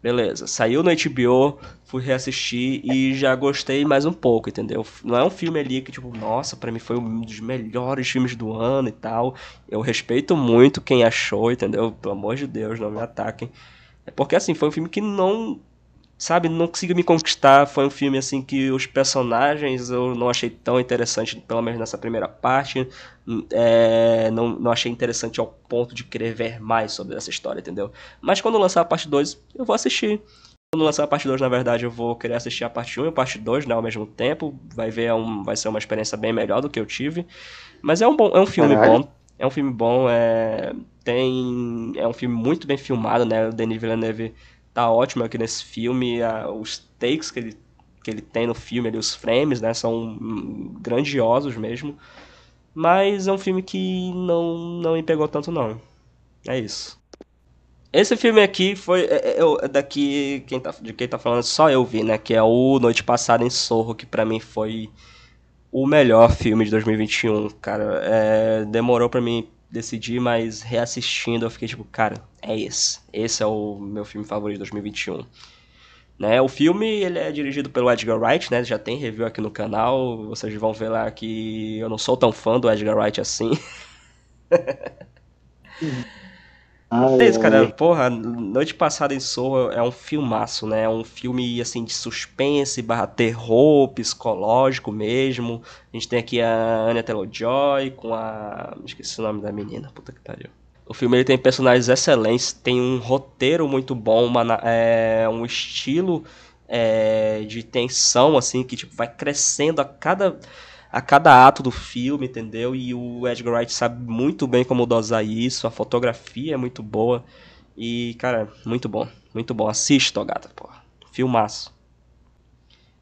Beleza, saiu no HBO, fui reassistir e já gostei mais um pouco, entendeu? Não é um filme ali que, tipo, nossa, para mim foi um dos melhores filmes do ano e tal. Eu respeito muito quem achou, entendeu? Pelo amor de Deus, não me ataquem. É porque, assim, foi um filme que não sabe, não conseguiu me conquistar. Foi um filme assim que os personagens eu não achei tão interessante, pelo menos nessa primeira parte. É, não, não achei interessante ao ponto de querer ver mais sobre essa história, entendeu? Mas quando lançar a parte 2, eu vou assistir. Quando lançar a parte 2, na verdade, eu vou querer assistir a parte 1 e a parte 2 né, ao mesmo tempo. Vai ver, é um, vai ser uma experiência bem melhor do que eu tive. Mas é um, bom, é um filme Caralho. bom. É um filme bom, é, tem, é um filme muito bem filmado, né? O Denis Villeneuve tá ótimo aqui nesse filme. A, os takes que ele, que ele tem no filme, ali, os frames, né, são grandiosos mesmo. Mas é um filme que não, não me pegou tanto, não. É isso. Esse filme aqui foi. É, é, daqui, quem tá, de quem tá falando, só eu vi, né? Que é o Noite Passada em Sorro, que para mim foi o melhor filme de 2021, cara. É, demorou para mim decidir, mas reassistindo eu fiquei tipo, cara, é esse. Esse é o meu filme favorito de 2021. Né, o filme ele é dirigido pelo Edgar Wright, né? Já tem review aqui no canal. Vocês vão ver lá que eu não sou tão fã do Edgar Wright assim. Ai, É isso, cara. Porra, Noite Passada em Soul é um filmaço, né? É um filme, assim, de suspense barra terror psicológico mesmo. A gente tem aqui a Anya Taylor-Joy com a... Esqueci o nome da menina, puta que pariu. O filme ele tem personagens excelentes, tem um roteiro muito bom, uma é, um estilo é, de tensão, assim, que tipo, vai crescendo a cada, a cada ato do filme, entendeu? E o Edgar Wright sabe muito bem como dosar isso, a fotografia é muito boa. E, cara, muito bom, muito bom. Assiste, Togata, porra. Filmaço.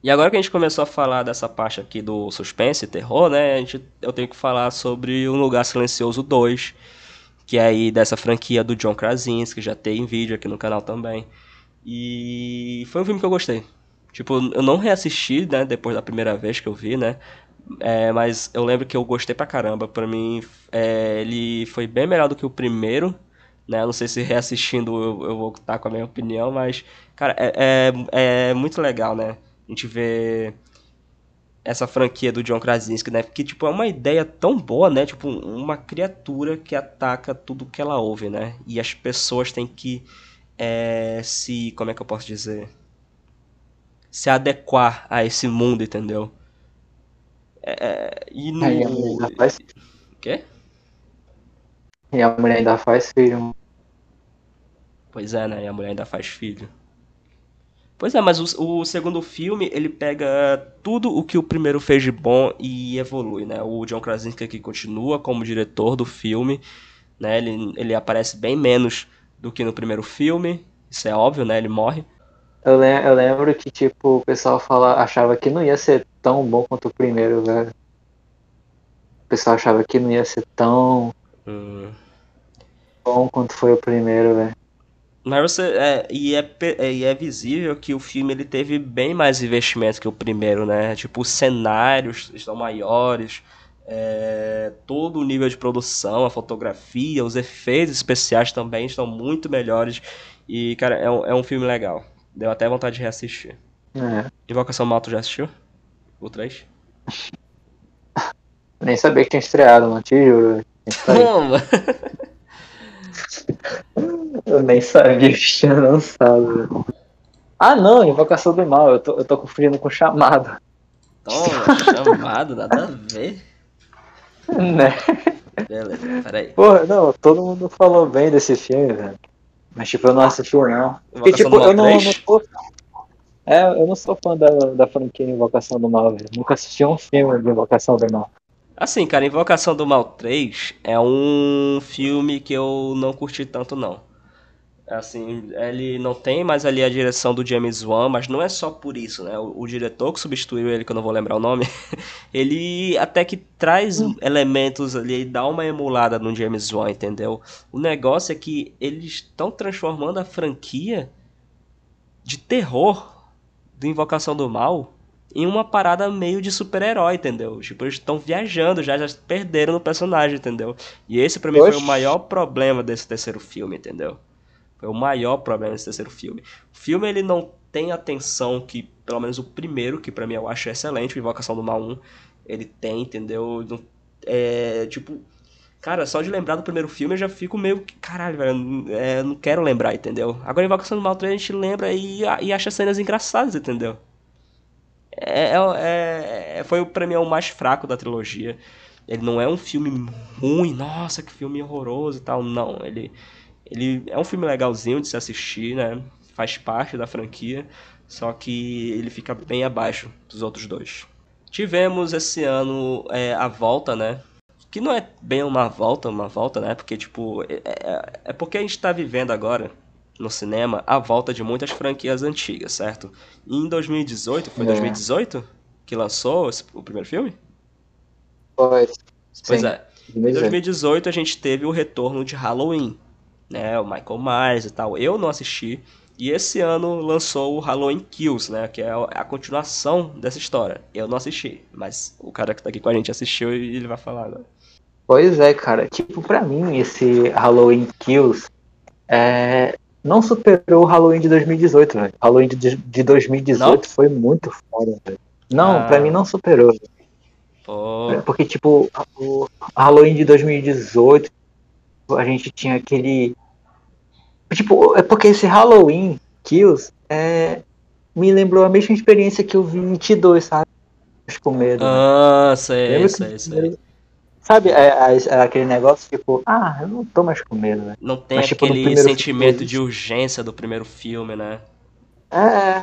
E agora que a gente começou a falar dessa parte aqui do suspense e terror, né? A gente, eu tenho que falar sobre O Lugar Silencioso 2, que é aí dessa franquia do John Krasinski, que já tem vídeo aqui no canal também. E foi um filme que eu gostei. Tipo, eu não reassisti, né, depois da primeira vez que eu vi, né? É, mas eu lembro que eu gostei pra caramba. Pra mim, é, ele foi bem melhor do que o primeiro, né? Não sei se reassistindo eu, eu vou estar com a minha opinião, mas, cara, é, é, é muito legal, né? A gente vê essa franquia do John Krasinski, né? Porque, tipo, é uma ideia tão boa, né? Tipo, uma criatura que ataca tudo que ela ouve, né? E as pessoas têm que é, se... Como é que eu posso dizer? Se adequar a esse mundo, entendeu? É, e no... Aí a mulher ainda faz, Quê? e a mulher ainda faz filho. Pois é, né? E a mulher ainda faz filho. Pois é, mas o, o segundo filme, ele pega tudo o que o primeiro fez de bom e evolui, né? O John Krasinski aqui continua como diretor do filme, né? Ele, ele aparece bem menos do que no primeiro filme, isso é óbvio, né? Ele morre. Eu, lem- eu lembro que, tipo, o pessoal fala, achava que não ia ser tão bom quanto o primeiro, velho. O pessoal achava que não ia ser tão Hum. bom quanto foi o primeiro, velho. Mas você, é, e, é, é, e é visível que o filme ele teve bem mais investimento que o primeiro, né? Tipo, os cenários estão maiores, é, todo o nível de produção, a fotografia, os efeitos especiais também estão muito melhores. E, cara, é um, é um filme legal. Deu até vontade de reassistir. É. Invocação Mal, tu já assistiu? O 3? Nem sabia que tinha estreado, não te juro. Como? Eu nem sabia que tinha lançado. Ah não, Invocação do Mal, eu tô, eu tô confundindo com chamado. Toma, chamado, nada a ver. Né? Beleza, peraí. Porra, não, todo mundo falou bem desse filme, velho. Mas tipo, eu não assisti não. Porque tipo, eu não, 3? não sou. É, eu não sou fã da, da franquia Invocação do Mal, velho. Nunca assisti um filme de Invocação do Mal. Assim, cara, Invocação do Mal 3 é um filme que eu não curti tanto, não. Assim, ele não tem mais ali a direção do James Wan, mas não é só por isso, né? O, o diretor que substituiu ele, que eu não vou lembrar o nome, ele até que traz elementos ali e dá uma emulada no James Wan, entendeu? O negócio é que eles estão transformando a franquia de terror do Invocação do Mal em uma parada meio de super-herói, entendeu? Tipo, eles estão viajando já, já perderam no personagem, entendeu? E esse pra mim foi o Oxi. maior problema desse terceiro filme, entendeu? Foi o maior problema desse terceiro filme. O filme ele não tem a tensão que, pelo menos o primeiro, que pra mim eu acho excelente, o Invocação do Mal 1, ele tem, entendeu? É, tipo, cara, só de lembrar do primeiro filme eu já fico meio que, caralho, velho, é, não quero lembrar, entendeu? Agora Invocação do Mal 3 a gente lembra e, e acha cenas engraçadas, entendeu? É, é, é- foi pra mim é o mais fraco da trilogia. Ele não é um filme ruim, nossa, que filme horroroso e tal. Não, ele, ele é um filme legalzinho de se assistir, né? Faz parte da franquia, só que ele fica bem abaixo dos outros dois. Tivemos esse ano é, a volta, né? Que não é bem uma volta, uma volta, né? Porque, tipo, é, é- é porque a gente tá vivendo agora no cinema a volta de muitas franquias antigas, certo? E em 2018, foi É. 2018 que lançou esse- o primeiro filme? Pois. Pois Sim. é. Em 2018 a gente teve o retorno de Halloween, né? O Michael Myers e tal. Eu não assisti. E esse ano lançou o Halloween Kills, né? Que é a continuação dessa história. Eu não assisti, mas o cara que tá aqui com a gente assistiu e ele vai falar agora. Pois é, cara. Tipo, pra mim, esse Halloween Kills é, não superou o Halloween de 2018, velho. Halloween de, de 2018 foi muito foda, velho. Não, Ah. pra mim não superou. Pô, Porque, tipo, o Halloween de 2018, a gente tinha aquele Tipo, é porque esse Halloween Kills é, me lembrou a mesma experiência que eu vi em T2, sabe? Com medo. Ah, sei, sei, sei. Sabe, é, é, é, aquele negócio tipo, ah, eu não tô mais com medo, né? Não tem Mas, tipo, aquele sentimento filme, de urgência do primeiro filme, né? É.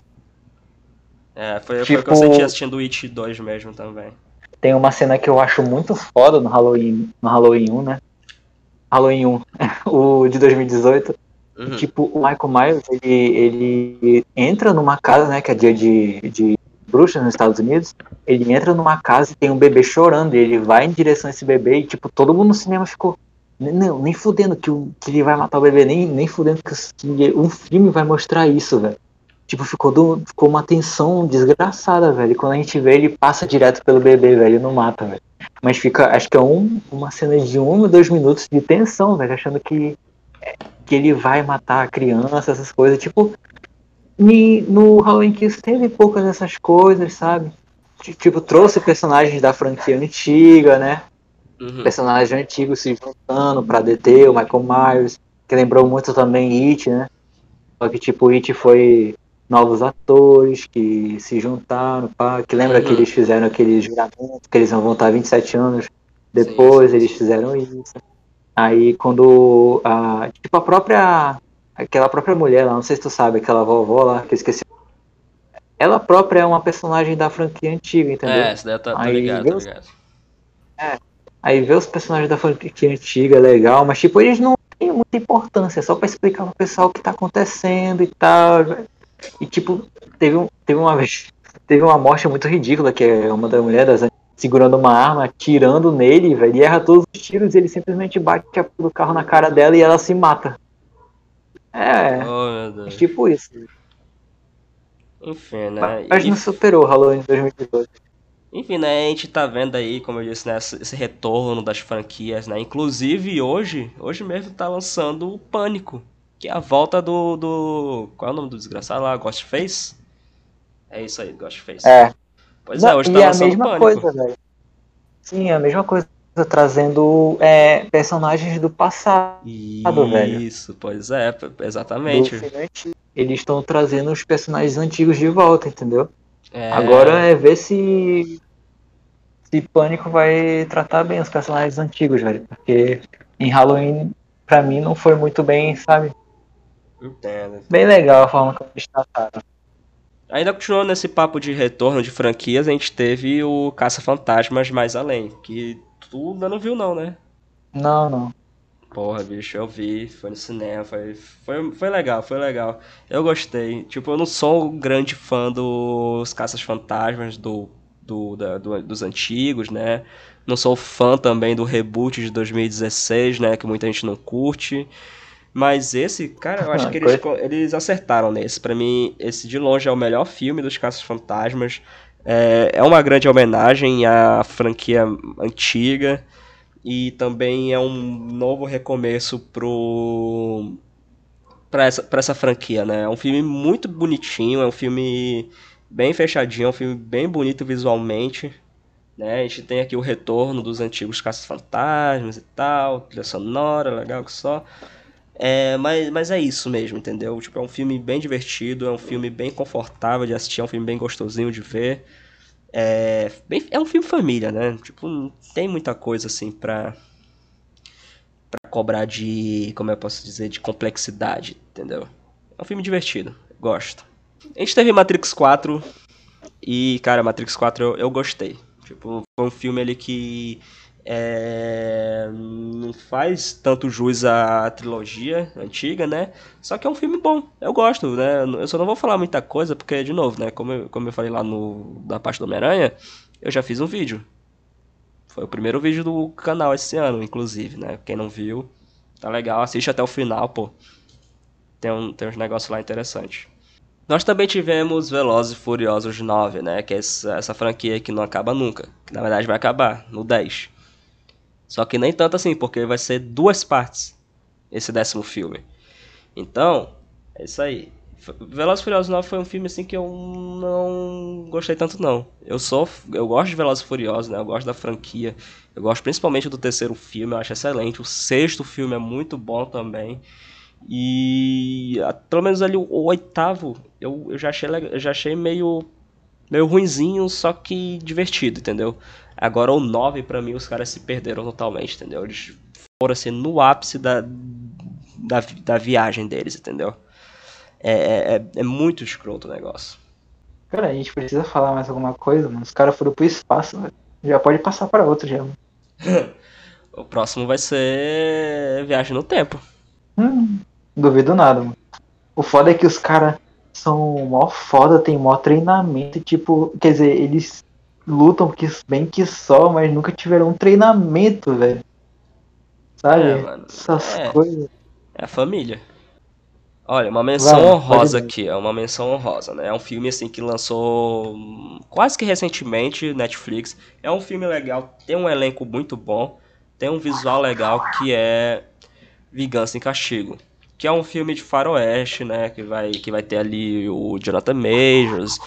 É, é foi, tipo, foi o que eu tipo, senti assistindo o It 2 mesmo também. Tem uma cena que eu acho muito foda no Halloween, no Halloween 1, né? Halloween 1, o de 2018. Uhum. Tipo, o Michael Myers, ele, ele entra numa casa, né, que é dia de, de bruxas nos Estados Unidos, ele entra numa casa e tem um bebê chorando, ele vai em direção a esse bebê, e tipo, todo mundo no cinema ficou, não, nem fudendo que, o, que ele vai matar o bebê, nem, nem fudendo que, que um filme vai mostrar isso, velho. Tipo, ficou, do, ficou uma tensão desgraçada, velho. Quando a gente vê, ele passa direto pelo bebê, velho, e não mata, velho. Mas fica, acho que é um, uma cena de um ou dois minutos de tensão, velho, achando que, que ele vai matar a criança, essas coisas. Tipo, no Halloween Kills teve poucas dessas coisas, sabe? Tipo, trouxe personagens da franquia antiga, né? Uhum. Personagens antigos se juntando para deter o Michael Myers, que lembrou muito também It, né? Só que tipo, It foi novos atores que se juntaram, pá, que lembra uhum. que eles fizeram aquele juramento, que eles vão voltar 27 anos depois, sim, sim. eles fizeram isso. Aí quando a, tipo a própria aquela própria mulher lá, não sei se tu sabe, aquela vovó lá, que eu esqueci. Ela própria é uma personagem da franquia antiga, entendeu? É, essa daí tô ligado, tô ligado. É, aí ver os personagens da franquia antiga legal, mas tipo, eles não têm muita importância, é só pra explicar pro pessoal o que tá acontecendo e tal. E tipo, teve, um, teve uma vez, teve uma morte muito ridícula, que é uma das mulheres segurando uma arma, atirando nele, velho, e erra todos os tiros e ele simplesmente bate o carro na cara dela e ela se mata. É, oh, tipo isso. Enfim, né? Mas não superou o Halloween 2018. Enfim, né, a gente tá vendo aí, como eu disse, né, esse retorno das franquias, né? Inclusive hoje, hoje mesmo tá lançando o Pânico, que é a volta do. do qual é o nome do desgraçado lá? Ghostface? É isso aí, Ghostface. É. Pois é, hoje tá lançando é a mesma Pânico. coisa, velho. Sim, é a mesma coisa trazendo é, personagens do passado, isso, velho. Isso, pois é, exatamente. Eles estão trazendo os personagens antigos de volta, entendeu? É... Agora é ver se se Pânico vai tratar bem os personagens antigos, velho. Porque em Halloween, pra mim, não foi muito bem, sabe? Entendo. Bem legal a forma como eles trataram. Ainda continuando nesse papo de retorno de franquias, a gente teve o Caça-Fantasmas Mais Além, que tu ainda não viu não, né? Não, não. Porra, bicho, eu vi, foi no cinema, foi, foi, foi legal, foi legal. Eu gostei. Tipo, eu não sou um grande fã dos Caças-Fantasmas, do, do, da, do, dos antigos, né? Não sou fã também do reboot de 2016, né? Que muita gente não curte. Mas esse, cara, eu acho ah, que eles, eles acertaram nesse. Para mim, esse de longe é o melhor filme dos Caças Fantasmas. É, é uma grande homenagem à franquia antiga. E também é um novo recomeço pro. Pra essa, pra essa franquia, né? É um filme muito bonitinho, é um filme bem fechadinho, é um filme bem bonito visualmente. Né? A gente tem aqui o retorno dos antigos Caças Fantasmas e tal, trilha sonora, legal que só. É, mas, mas é isso mesmo, entendeu? Tipo, é um filme bem divertido, é um filme bem confortável de assistir, é um filme bem gostosinho de ver. É, bem, é um filme família, né? Tipo, não tem muita coisa assim pra, pra cobrar de, como eu posso dizer, de complexidade, entendeu? É um filme divertido, gosto. A gente teve Matrix 4 e, cara, Matrix 4 eu, eu gostei. Tipo, foi um filme ali que é, não faz tanto jus à trilogia antiga, né? Só que é um filme bom, eu gosto, né? Eu só não vou falar muita coisa, porque, de novo, né? Como eu, como eu falei lá no, da parte do Homem-Aranha, eu já fiz um vídeo. Foi o primeiro vídeo do canal esse ano, inclusive, né? Quem não viu, tá legal, assiste até o final, pô. Tem, um, tem uns negócios lá interessantes. Nós também tivemos Velozes e Furiosos 9, né? Que é essa, essa franquia que não acaba nunca. Que na verdade vai acabar no 10. Só que nem tanto assim, porque vai ser duas partes esse décimo filme. Então, é isso aí. Velozes e Furiosos 9 foi um filme assim que eu não gostei tanto não. Eu sou eu gosto de Velozes e Furiosos, né? Eu gosto da franquia. Eu gosto principalmente do terceiro filme, eu acho excelente. O sexto filme é muito bom também. E pelo menos ali o, o oitavo eu, eu já achei, eu já achei meio, meio ruinzinho, só que divertido, entendeu? Agora o 9 para mim os caras se perderam totalmente, entendeu? Eles foram assim no ápice da, da, da viagem deles, entendeu? É, é, é, é muito escroto o negócio. Cara, a gente precisa falar mais alguma coisa, mano. Os caras foram pro espaço, velho. Já pode passar para outro já. o próximo vai ser Viagem no Tempo. Hum, duvido nada, mano. O foda é que os caras são mó foda, tem mó treinamento, tipo, quer dizer, eles lutam que, bem que só, mas nunca tiveram um treinamento, velho. Sabe? É, mano, Essas é, coisas. É a família. Olha, uma menção Vai, honrosa aqui, é uma menção honrosa, né? É um filme assim que lançou quase que recentemente Netflix. É um filme legal, tem um elenco muito bom, tem um visual legal que é Vingança em Castigo, que é um filme de faroeste, né? Que vai que vai ter ali o Jonathan Majors,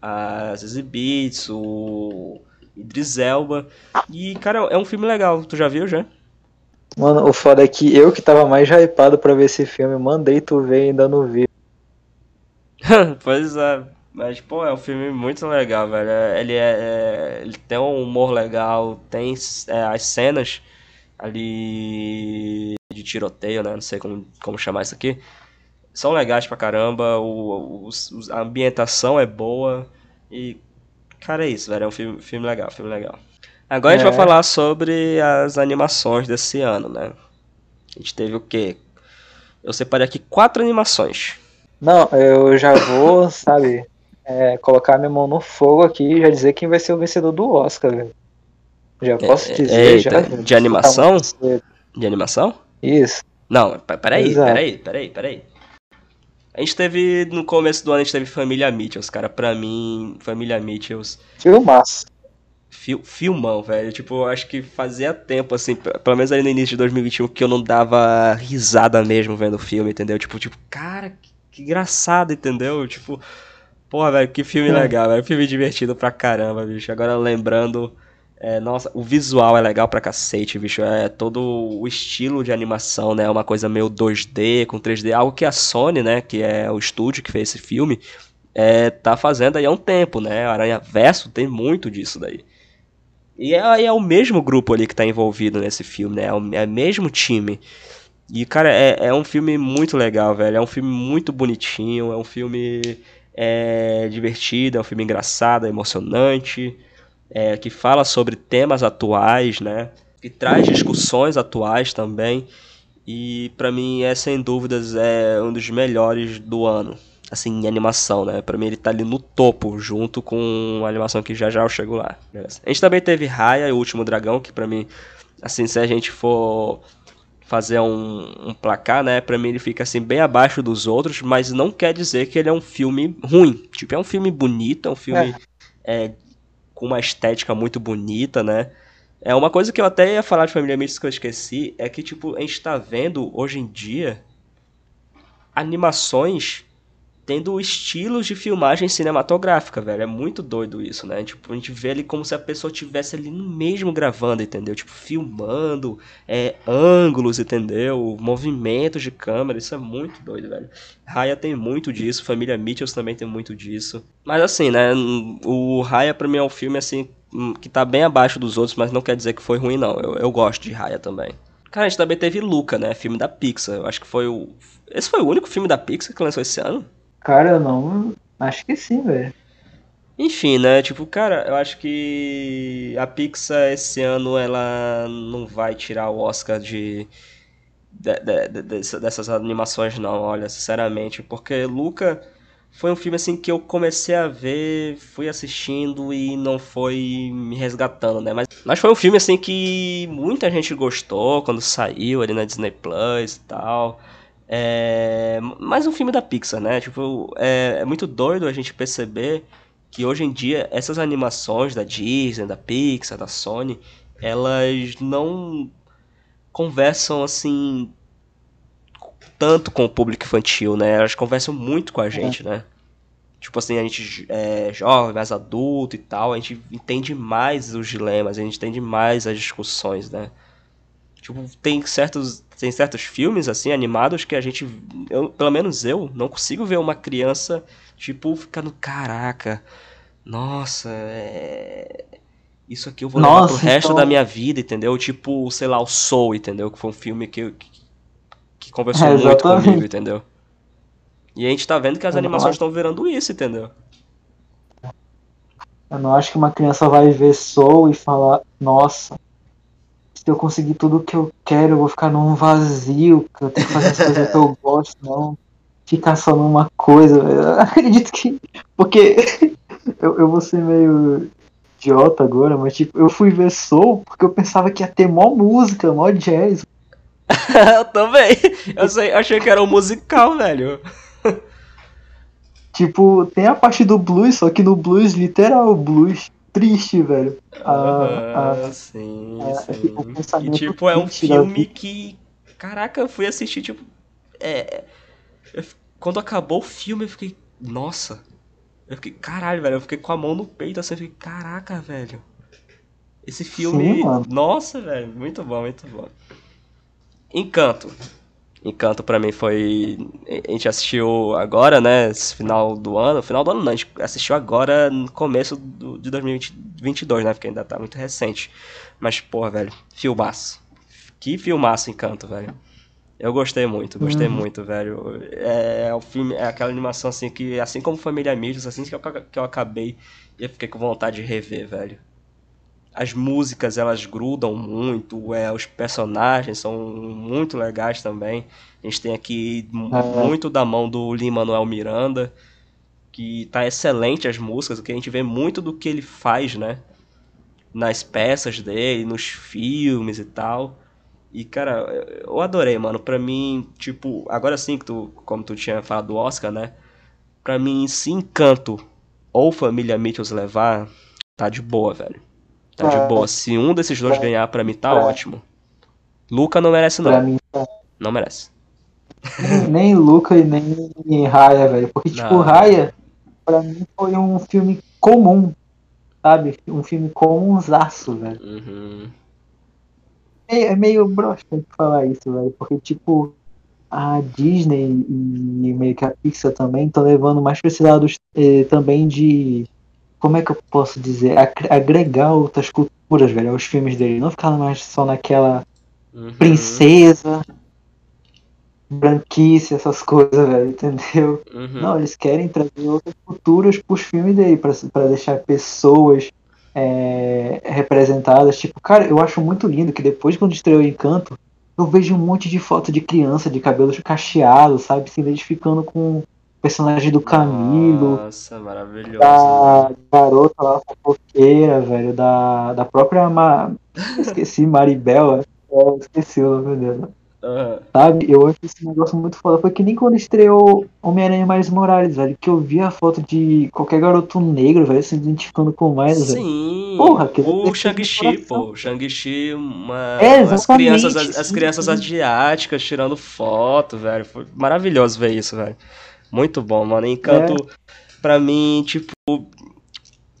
a Zazie Beetz, o Idris Elba. E cara, é um filme legal. Tu já viu já? Mano, o foda é que eu que tava mais hypado pra ver esse filme, mandei tu ver e ainda não vi. pois é, mas pô, é um filme muito legal, velho. Ele, é, é, ele tem um humor legal, tem é, as cenas ali de tiroteio, né? Não sei como, como chamar isso aqui. São legais pra caramba, o, o, a ambientação é boa e. Cara, é isso, velho. É um filme, filme legal, filme legal. Agora é. a gente vai é. falar sobre as animações desse ano, né? A gente teve o quê? Eu separei aqui quatro animações. Não, eu já vou, sabe, é, colocar minha mão no fogo aqui e já dizer quem vai ser o vencedor do Oscar, velho. Já posso é, dizer, já. De animação? De animação? Isso. Não, peraí, Exato. peraí, peraí, peraí. A gente teve, no começo do ano, a gente teve Família Mitchells, cara. Pra mim, Família Mitchells... Filmaço fil filmão, velho. Tipo, acho que fazia tempo, assim, pelo menos aí no início de 2021, que eu não dava risada mesmo vendo o filme, entendeu? Tipo, tipo, cara, que, que engraçado, entendeu? Tipo, porra, velho, que filme é. legal, velho. Filme divertido pra caramba, bicho. Agora lembrando. É, nossa, o visual é legal pra cacete, bicho. É todo o estilo de animação, né? Uma coisa meio 2D com 3D. Algo que a Sony, né? Que é o estúdio que fez esse filme, é, tá fazendo aí há um tempo, né? Aranha Verso tem muito disso daí. E é, é o mesmo grupo ali que tá envolvido nesse filme, né? É o, é o mesmo time. E, cara, é, é um filme muito legal, velho. É um filme muito bonitinho, é um filme é, divertido, é um filme engraçado, emocionante, é, que fala sobre temas atuais, né? Que traz discussões atuais também. E para mim é sem dúvidas é um dos melhores do ano assim, em animação, né? Pra mim ele tá ali no topo, junto com a animação que já já eu chego lá. Beleza. A gente também teve Raya, o Último Dragão, que pra mim, assim, se a gente for fazer um, um, placar, né? Pra mim ele fica assim bem abaixo dos outros, mas não quer dizer que ele é um filme ruim. Tipo, é um filme bonito, é um filme é. É, com uma estética muito bonita, né? É uma coisa que eu até ia falar de Família Mística que eu esqueci, é que, tipo, a gente tá vendo hoje em dia animações tendo estilos de filmagem cinematográfica, velho. É muito doido isso, né? Tipo, a gente vê ali como se a pessoa estivesse ali no mesmo gravando, entendeu? Tipo, filmando, é, ângulos, entendeu? Movimentos de câmera, isso é muito doido, velho. Raya tem muito disso, Família Mitchells também tem muito disso. Mas assim, né? O Raya pra mim é um filme, assim, que tá bem abaixo dos outros, mas não quer dizer que foi ruim, não. Eu, eu gosto de Raya também. Cara, a gente também teve Luca, né? Filme da Pixar. Eu acho que foi o. Esse foi o único filme da Pixar que lançou esse ano? Cara, eu não. Acho que sim, velho. Enfim, né? Tipo, cara, eu acho que a Pixar esse ano ela não vai tirar o Oscar de, de, de, de dessas animações, não. Olha, sinceramente, porque Luca foi um filme assim que eu comecei a ver, fui assistindo e não foi me resgatando, né? Mas, mas foi um filme assim que muita gente gostou quando saiu ali na Disney Plus e tal. É, mais um filme da Pixar, né? Tipo, é, é, muito doido a gente perceber que hoje em dia essas animações da Disney, da Pixar, da Sony, elas não conversam assim tanto com o público infantil, né? Elas conversam muito com a gente, é. né? Tipo assim, a gente é jovem, mais adulto e tal, a gente entende mais os dilemas, a gente entende mais as discussões, né? Tipo, tem certos, tem certos filmes, assim, animados que a gente, eu, pelo menos eu, não consigo ver uma criança, tipo, ficando, caraca, nossa, é... isso aqui eu vou levar Nossa, pro resto então- da minha vida, entendeu? Tipo, sei lá, o Soul, entendeu? Que foi um filme que, que, que conversou É, muito comigo, entendeu? E a gente tá vendo que as Eu animações acho- estão virando isso, entendeu? Eu não acho que uma criança vai ver Soul e falar, nossa, se eu conseguir tudo que eu quero, eu vou ficar num vazio, que eu tenho que fazer as coisas que eu gosto, não ficar só numa coisa. Eu acredito que. Porque eu, eu vou ser meio idiota agora, mas tipo, eu fui ver Soul porque eu pensava que ia ter mó música, mó jazz. eu também. Eu sei, achei que era um musical, velho. Tipo, tem a parte do blues, só que no blues, literal, blues triste, velho. Ah, Ah, sim, é, sim. tipo, E tipo, é um da filme que. Caraca, eu fui assistir, tipo. É. eu quando acabou o filme, eu fiquei. Nossa. Eu fiquei. Caralho, velho. Eu fiquei com a mão no peito assim. Eu fiquei, caraca, velho. Esse filme. Sim. Nossa, velho. Muito bom, muito bom. Encanto. Encanto pra mim foi. A gente assistiu agora, né? Final do ano. Final do ano não, a gente assistiu agora no começo do, de 2022, né? Porque ainda tá muito recente. Mas, porra, velho, filmaço. Que filmaço Encanto, velho. Eu gostei muito, gostei Uhum. muito, velho. É, é o filme, é aquela animação assim que, assim como Família Amigos, assim que eu, que eu acabei, eu fiquei com vontade de rever, velho. As músicas, elas grudam muito, é, os personagens são muito legais também. A gente tem aqui É. muito da mão do Lin-Manuel Miranda, que tá excelente as músicas, que a gente vê muito do que ele faz, né? Nas peças dele, nos filmes e tal. E, cara, eu- adorei, mano. Pra mim, tipo, agora sim que tu, como tu tinha falado do Oscar, né? Pra mim, se Encanto ou Família Mitchell levar, tá de boa, velho. Tá de boa. Se um desses dois ganhar, pra mim tá É. ótimo. Luca não merece, Pra não. mim, Não merece. nem, nem Luca e nem Raya, velho. Porque, tipo, Não. Raya, pra mim, foi um filme comum, sabe? Um filme comunzaço, velho. Uhum. É, é meio broxa de falar isso, velho. Porque, tipo, a Disney e meio que a Pixar também estão levando mais pra esse lado eh, também de. Como é que eu posso dizer? Ag- Agregar outras culturas, velho, aos filmes dele. Não ficar mais só naquela Uhum. princesa, branquice, essas coisas, velho, entendeu? Uhum. Não, eles querem trazer outras culturas pros filmes dele, pra, pra deixar pessoas é, representadas. Tipo, cara, eu acho muito lindo que depois, quando estreou o Encanto, eu vejo um monte de foto de criança de cabelos cacheados, sabe? Se identificando com personagem do Camilo, Nossa, maravilhoso. da garota lá, fofoqueira, velho, da, da própria. Ma... Esqueci, Maribel, é, eu esqueci o nome dela. Aham. Sabe? Eu acho esse negócio muito foda. Foi que nem quando estreou Homem-Aranha Mais Morales, velho. Que eu vi a foto de qualquer garoto negro, velho, se identificando com o Miles, velho. Sim, Porra, aquilo o Shang-Chi, pô. O Shang-Chi, uma... É, as crianças, as, as sim, crianças sim. asiáticas tirando foto, velho. Foi maravilhoso ver isso, velho. Muito bom, mano. Encanto, É. pra mim, tipo,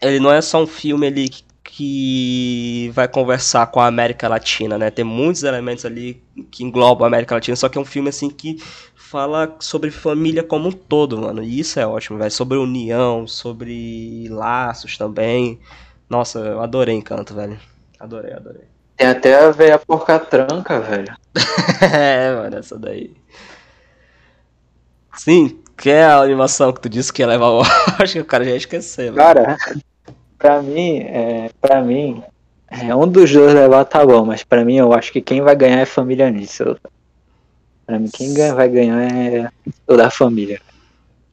ele não é só um filme ali que- que vai conversar com a América Latina, né? Tem muitos elementos ali que englobam a América Latina, só que é um filme assim que fala sobre família como um todo, mano. E isso é ótimo, velho. Sobre união, sobre laços também. Nossa, eu adorei Encanto, velho. Adorei, adorei. Tem até a velha porca tranca, velho. é, mano, essa daí. Sim, que é a animação que tu disse que ia levar o Acho que o cara já ia esquecer, velho. Cara, pra mim, é, pra mim, é, um dos dois levar tá bom, mas pra mim eu acho que quem vai ganhar é família nisso. Pra mim, quem vai ganhar é o da família.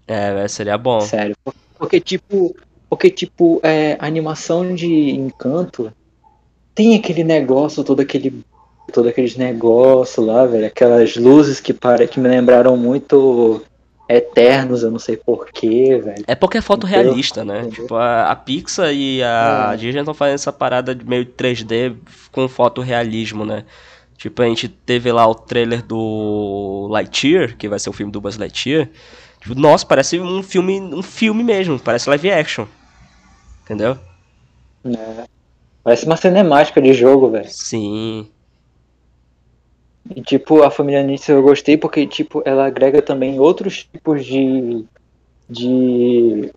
É, seria bom. Sério. Porque, tipo, porque, tipo, é, animação de Encanto tem aquele negócio, todo aquele. Todo aqueles negócios lá, velho. Aquelas luzes que, para, que me lembraram muito Eternos, eu não sei porquê, velho. É porque é foto Entendeu? realista, né? Entendeu? Tipo, a, a Pixar e a É. Disney estão fazendo essa parada de meio 3D com fotorrealismo, né? Tipo, a gente teve lá o trailer do Lightyear, que vai ser o filme do Buzz Lightyear. Tipo, nossa, parece um filme, um filme mesmo, parece live action. Entendeu? Parece uma cinemática de jogo, velho. Sim. E, tipo, a família Nietzsche eu gostei porque, tipo, ela agrega também outros tipos de. de.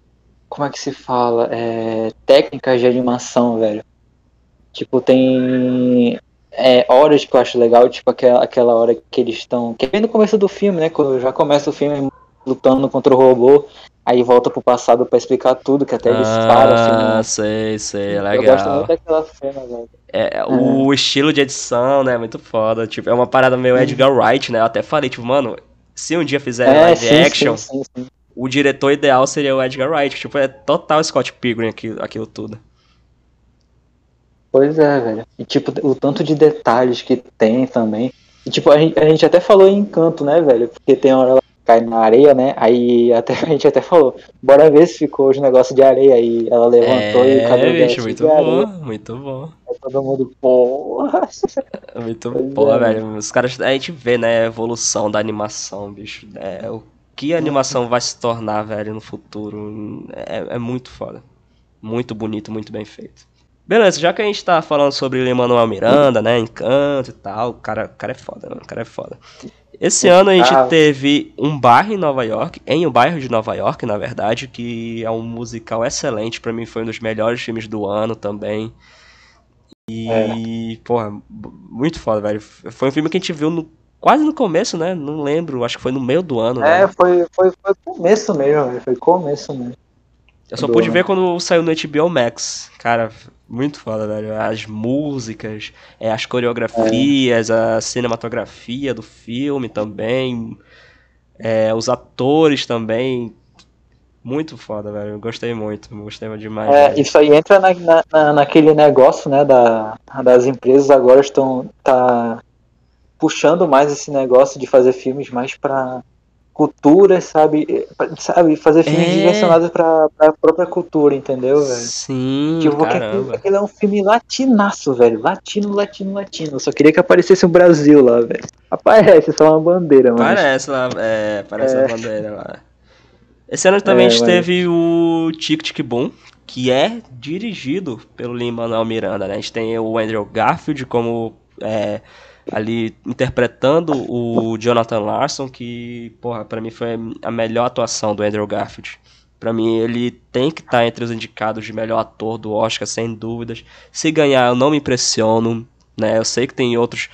Como é que se fala? É, técnicas de animação, velho. Tipo, tem é, horas que eu acho legal, tipo aquela, aquela hora que eles estão. Que é bem no começo do filme, né? Quando já começa o filme lutando contra o robô, aí volta pro passado para explicar tudo, que até eles ah, param assim. Ah, sei, sei, legal. Eu gosto muito daquela cena, velho. É, é, o estilo de edição, né, muito foda. Tipo, é uma parada meio Edgar Wright, né? Eu até falei, tipo, mano, se um dia fizer é, live sim, action, sim, sim, o diretor ideal seria o Edgar Wright. Tipo, é total Scott Pilgrim aquilo, aquilo tudo. Pois é, velho. E tipo, o tanto de detalhes que tem também. E tipo, a gente, a gente até falou em encanto, né, velho? Porque tem hora ela cai na areia, né? Aí até, a gente até falou, bora ver se ficou os negócios de areia. Aí ela levantou é, e o cabelo dela. Muito bom, muito bom. Aí todo mundo, porra. Muito bom, é. velho. Os caras. A gente vê, né, a evolução da animação, bicho. É, o que a animação vai se tornar, velho, no futuro. É, é muito foda. Muito bonito, muito bem feito. Beleza, já que a gente tá falando sobre Lin-Manuel Miranda, né, Encanto e tal, o cara, o cara é foda, mano, o cara é foda. Esse ano a gente teve um bairro em Nova York, em um bairro de Nova York, na verdade, que é um musical excelente, para mim foi um dos melhores filmes do ano também. E, é. porra, muito foda, velho. Foi um filme que a gente viu no, quase no começo, né? Não lembro, acho que foi no meio do ano. É, foi, foi, foi começo mesmo, velho. Foi começo mesmo. Eu só pude ver quando saiu no HBO Max. Cara, muito foda, velho. As músicas, é, as coreografias, é. a cinematografia do filme também. É, os atores também. Muito foda, velho. Gostei muito, gostei demais. É, isso aí entra na, na, naquele negócio, né, da, das empresas agora estão tá puxando mais esse negócio de fazer filmes mais para cultura, sabe? Sabe, fazer filmes é... direcionados pra, pra própria cultura, entendeu, velho? Sim, tipo, caramba. É um filme latinaço, velho. Latino, latino, latino. Eu só queria que aparecesse o Brasil lá, velho. Aparece, só uma bandeira, mano. Parece lá, é, parece é. uma bandeira lá. Esse ano também é, a gente teve o Tic Tic Boom, que é dirigido pelo Lin-Manuel Miranda, né? A gente tem o Andrew Garfield como... É, ali interpretando o Jonathan Larson, que, porra, pra mim foi a melhor atuação do Andrew Garfield. Pra mim, ele tem que estar tá entre os indicados de melhor ator do Oscar, sem dúvidas. Se ganhar, eu não me impressiono. Né? Eu sei que tem outros,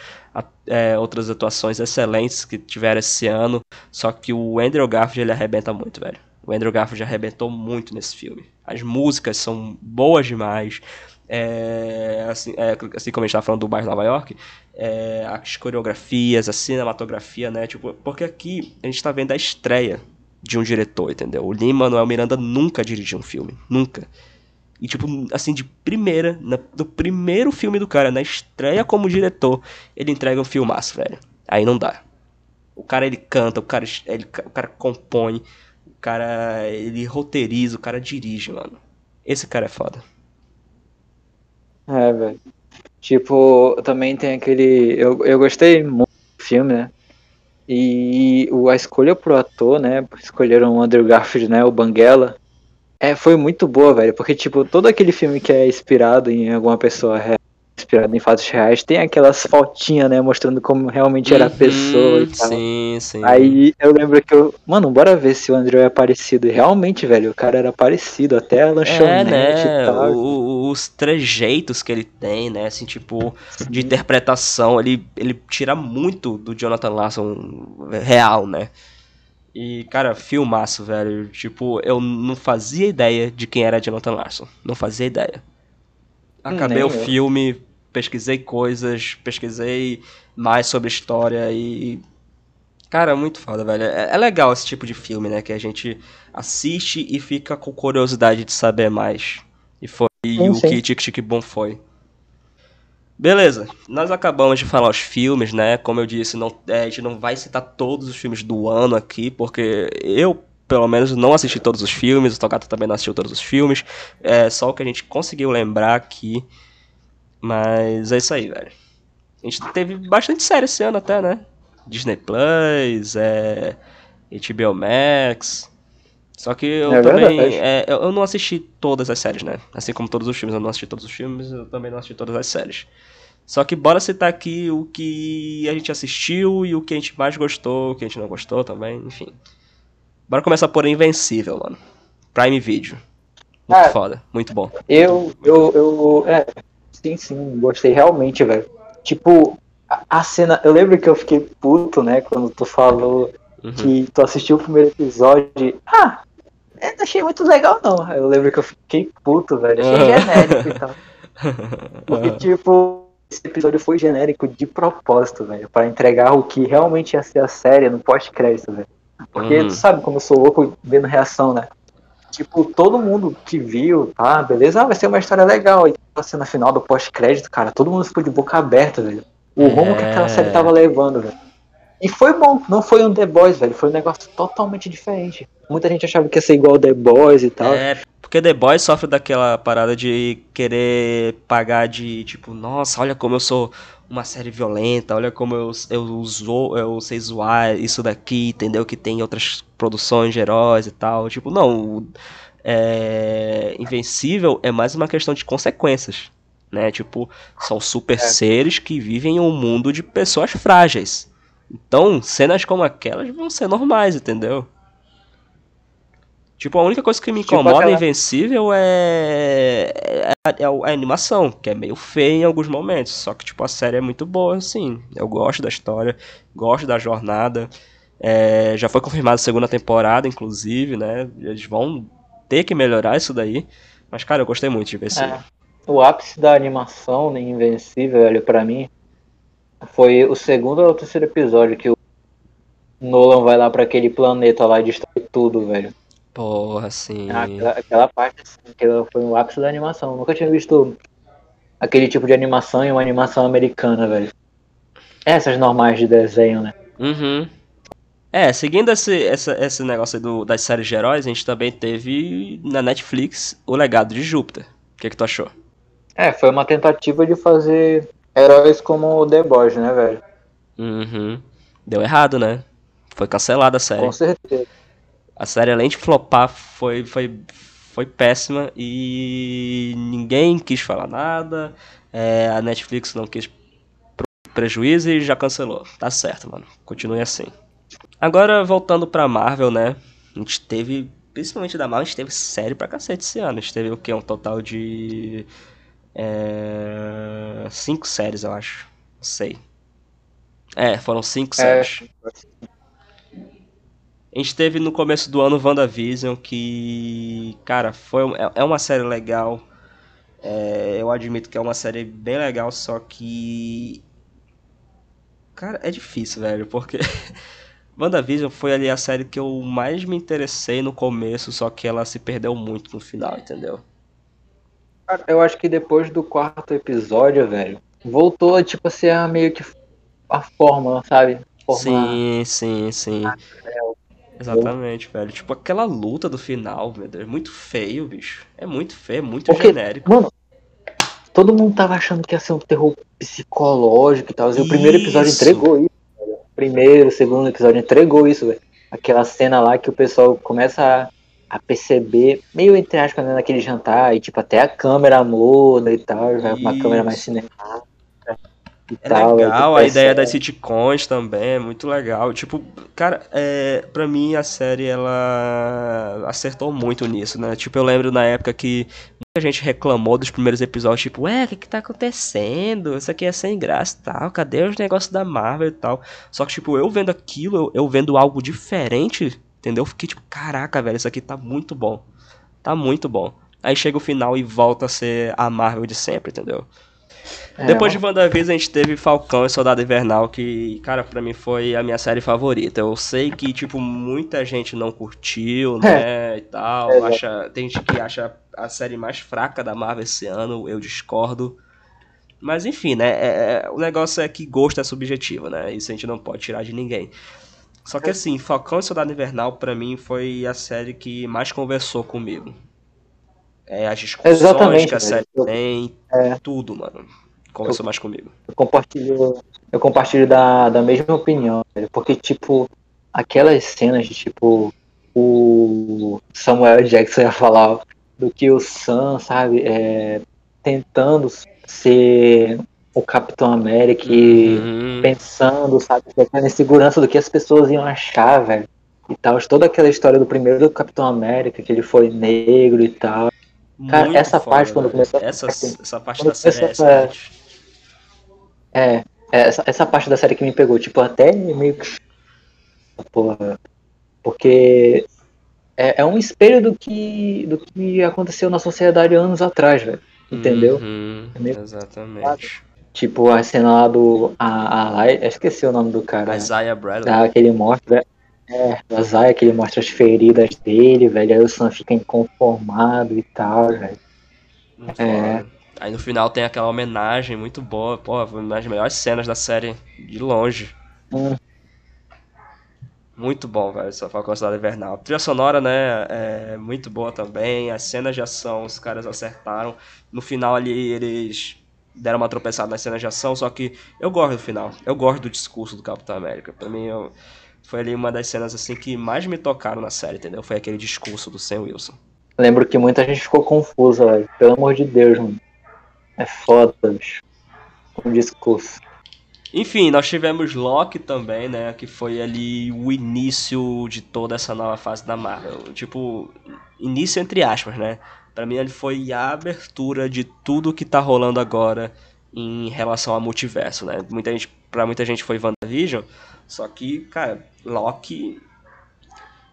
é, outras atuações excelentes que tiveram esse ano, só que o Andrew Garfield ele arrebenta muito, velho. O Andrew Garfield arrebentou muito nesse filme. As músicas são boas demais. É, assim, é, assim como a gente estava falando do bairro Nova York, é, as coreografias, a cinematografia, né? Tipo, porque aqui a gente está vendo a estreia de um diretor, entendeu? O Lin Manuel Miranda nunca dirigiu um filme, nunca. E tipo, assim, de primeira, na, do primeiro filme do cara, na estreia como diretor, ele entrega um filmaço, velho. Aí não dá. O cara ele canta, o cara ele, o cara compõe, o cara ele roteiriza, o cara dirige, mano. Esse cara é foda. É, velho. Tipo, também tem aquele. Eu, eu gostei muito do filme, né? E a escolha pro ator, né? Escolheram o Andrew Garfield, né? O Banguela. É, foi muito boa, velho. Porque, tipo, todo aquele filme que é inspirado em alguma pessoa real inspirado em fatos reais, tem aquelas fotinhas, né, mostrando como realmente era a uhum, pessoa e tal. Sim, sim. Aí eu lembro que eu, mano, bora ver se o Andrew é parecido. E realmente, velho, o cara era parecido, até a lanchonete é, né? e tal. O, os trejeitos que ele tem, né, assim, tipo, de interpretação, ele, ele tira muito do Jonathan Larson real, né. E, cara, filmaço, velho. Tipo, eu não fazia ideia de quem era Jonathan Larson. Não fazia ideia. Acabei Nem o eu. Pesquisei coisas, pesquisei mais sobre história e. Cara, muito foda, velho. É, é, legal esse tipo de filme, né? Que a gente assiste e fica com curiosidade de saber mais. E foi sim, o sim. que Tic Tic Boom foi. Beleza, nós acabamos de falar os filmes, né? Como eu disse, não, é, a gente não vai citar todos os filmes do ano aqui, porque eu, pelo menos, não assisti todos os filmes, o Togato também não assistiu todos os filmes. É só o que a gente conseguiu lembrar aqui. Mas é isso aí, velho. A gente teve bastante série esse ano até, né? Disney Plus, é, HBO Max. Só que eu é também. É, eu não assisti todas as séries, né? Assim como todos os filmes, eu não assisti todos os filmes, eu também não assisti todas as séries. Só que bora citar aqui o que a gente assistiu e o que a gente mais gostou, o que a gente não gostou também, enfim. Bora começar por Invencível, mano. Prime Video. Muito Ah, foda, muito bom. Eu, eu, eu. É, sim, sim, gostei realmente, velho. Tipo, a, cena. Eu lembro que eu fiquei puto, né, quando tu falou Uhum. que tu assistiu o primeiro episódio. e, Ah, eu não achei muito legal, não. Eu lembro que eu fiquei puto, velho. Achei Aham. genérico e tal. Porque, tipo, esse episódio foi genérico de propósito, velho. Pra entregar o que realmente ia ser a série no pós-crédito, velho. Porque Uhum. tu sabe como eu sou louco vendo reação, né? Tipo, todo mundo que viu, tá, beleza, ah, vai ser uma história legal. E a cena final do pós-crédito, cara, todo mundo ficou de boca aberta, velho. O rumo que aquela É. série tava levando, velho. E foi bom, não foi um The Boys, velho. Foi um negócio totalmente diferente. Muita gente achava que ia ser igual The Boys e tal. É, porque The Boys sofre daquela parada de querer pagar de tipo, nossa, olha como eu sou uma série violenta, olha como eu, eu, uso, eu sei zoar isso daqui, entendeu? Que tem outras produções de heróis e tal. Tipo, não, é, Invencível é mais uma questão de consequências, né? Tipo, são super seres que vivem em um mundo de pessoas frágeis. Então, cenas como aquelas vão ser normais, entendeu? Tipo, a única coisa que me Tipo incomoda aquela- em Invencível é... É, a- é a animação, que é meio feia em alguns momentos. Só que, tipo, a série é muito boa, assim. Eu gosto da história, gosto da jornada. É, já foi confirmada a segunda temporada, inclusive, né? Eles vão ter que melhorar isso daí. Mas, cara, eu gostei muito de Invencível. É. O ápice da animação né, Invencível, velho, pra mim, foi o segundo ou terceiro episódio que o Nolan vai lá pra aquele planeta lá e destrói tudo, velho. Porra, assim. Aquela, aquela parte, assim, aquela foi o ápice da animação. Eu nunca tinha visto aquele tipo de animação em uma animação americana, velho. Essas normais de desenho, né? Uhum. É, seguindo esse, essa, esse negócio aí do, das séries de heróis, a gente também teve na Netflix O Legado de Júpiter. O que, que tu achou? É, foi uma tentativa de fazer heróis como o The Boys, né, velho? Uhum. Deu errado, né? Foi cancelada a série. Com certeza. A série, além de flopar, foi, foi, foi péssima e ninguém quis falar nada. É, a Netflix não quis prejuízo e já cancelou. Tá certo, mano. Continue assim. Agora, voltando pra Marvel, né? A gente teve, principalmente da Marvel, a gente teve série pra cacete esse ano. A gente teve o quê? Um total de. É, cinco séries, eu acho. Não sei. É, foram cinco É, séries. A gente teve no começo do ano WandaVision, que, cara, foi, é- é uma série legal. É, eu admito que é uma série bem legal, só que. Cara, é difícil, velho, porque. WandaVision foi ali a série que eu mais me interessei no começo, só que ela se perdeu muito no final, entendeu? Cara, eu acho que depois do quarto episódio, velho, voltou, tipo, a ser meio que a fórmula, sabe? Fórmula- Sim, sim, sim. Exatamente, velho. Tipo, aquela luta do final, meu Deus, é muito feio, bicho. É muito feio, é muito Porque, genérico. mano, todo mundo tava achando que ia ser um terror psicológico e tal. E o primeiro episódio entregou isso, velho. Primeiro, o segundo episódio entregou isso, velho. Aquela cena lá que o pessoal começa a, a perceber, meio entre aspas, né, naquele jantar, e tipo, até a câmera muda e tal, vai uma câmera mais cinemática e É tal. legal, a ideia das sitcoms também é muito legal. Tipo, cara, é, pra mim a série ela acertou muito nisso, né? Tipo, eu lembro na época que muita gente reclamou dos primeiros episódios, tipo, ué, o que que tá acontecendo? Isso aqui é sem graça e tal, cadê os negócios da Marvel e tal? Só que, tipo, eu vendo aquilo, eu, eu vendo algo diferente, entendeu? Eu fiquei tipo, caraca, velho, isso aqui tá muito bom. Tá muito bom. Aí chega o final e volta a ser a Marvel de sempre, entendeu? É, Depois de WandaVision, a gente teve Falcão e Soldado Invernal, que, cara, pra mim foi a minha série favorita. Eu sei que, tipo, muita gente não curtiu, né, e tal. É, acha, tem gente que acha a série mais fraca da Marvel esse ano, eu discordo. Mas, enfim, né, é- é- o negócio é que gosto é subjetivo, né, isso a gente não pode tirar de ninguém. Só que, assim, Falcão e Soldado Invernal, pra mim, foi a série que mais conversou comigo. É, as discussões Exatamente, que a série Eu- tem, É. tudo, mano. Conversou mais comigo. Eu compartilho, eu compartilho da, da mesma opinião, velho, porque, tipo, aquelas cenas de, tipo, o Samuel Jackson ia falar do que o Sam, sabe, é, tentando ser o Capitão América e Uhum. pensando, sabe, aquela insegurança do que as pessoas iam achar, velho. E tal, toda aquela história do primeiro do Capitão América, que ele foi negro e tal. Cara, essa foda, parte, quando velho. começou essa, essa parte da série é excelente. É, é, essa, essa parte da série que me pegou, tipo, até meio que. Porra. Porque é, é um espelho do que, do que aconteceu na sociedade anos atrás, velho. Entendeu? Uhum, É meio- exatamente. Tipo, a cena lá do. A, a, esqueci o nome do cara. Isaiah Bradley. Da, que ele mostra. É, da Zaya, que ele mostra as feridas dele, velho. Aí o Sam fica inconformado e tal, velho. Muito É. foda. Aí no final tem aquela homenagem muito boa. Pô, foi uma das melhores cenas da série de longe. Hum. Muito bom, velho, essa Falcão Cidade Invernal. A trilha sonora, né, é muito boa também. As cenas de ação, os caras acertaram. No final ali, eles deram uma tropeçada nas cenas de ação, só que eu gosto do final. Eu gosto do discurso do Capitão América. Pra mim, eu- foi ali uma das cenas, assim, que mais me tocaram na série, entendeu? Foi aquele discurso do Sam Wilson. Lembro que muita gente ficou confusa, velho. Pelo amor de Deus, mano. É foda, bicho. O discurso. Enfim, nós tivemos Loki também, né? Que foi ali o início de toda essa nova fase da Marvel. Tipo, início entre aspas, né? Pra mim ele foi a abertura de tudo que tá rolando agora em relação ao multiverso, né? Muita gente, pra muita gente foi WandaVision, só que, cara, Loki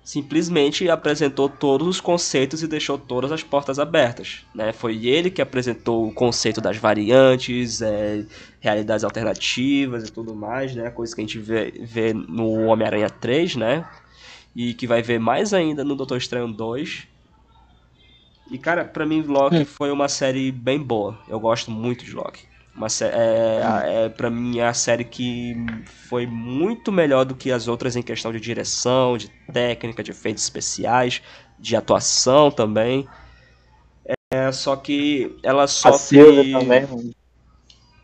simplesmente apresentou todos os conceitos e deixou todas as portas abertas, né? Foi ele que apresentou o conceito das variantes, é, realidades alternativas e tudo mais, né? Coisa que a gente vê, vê no Homem-Aranha 3, né? E que vai ver mais ainda no Doutor Estranho 2. E, cara, pra mim, Loki foi uma série bem boa. Eu gosto muito de Loki. Uma é, é, pra mim, é a série que foi muito melhor do que as outras em questão de direção, de técnica, de efeitos especiais, de atuação também. É, só que ela A sofre... Silvia também, mano.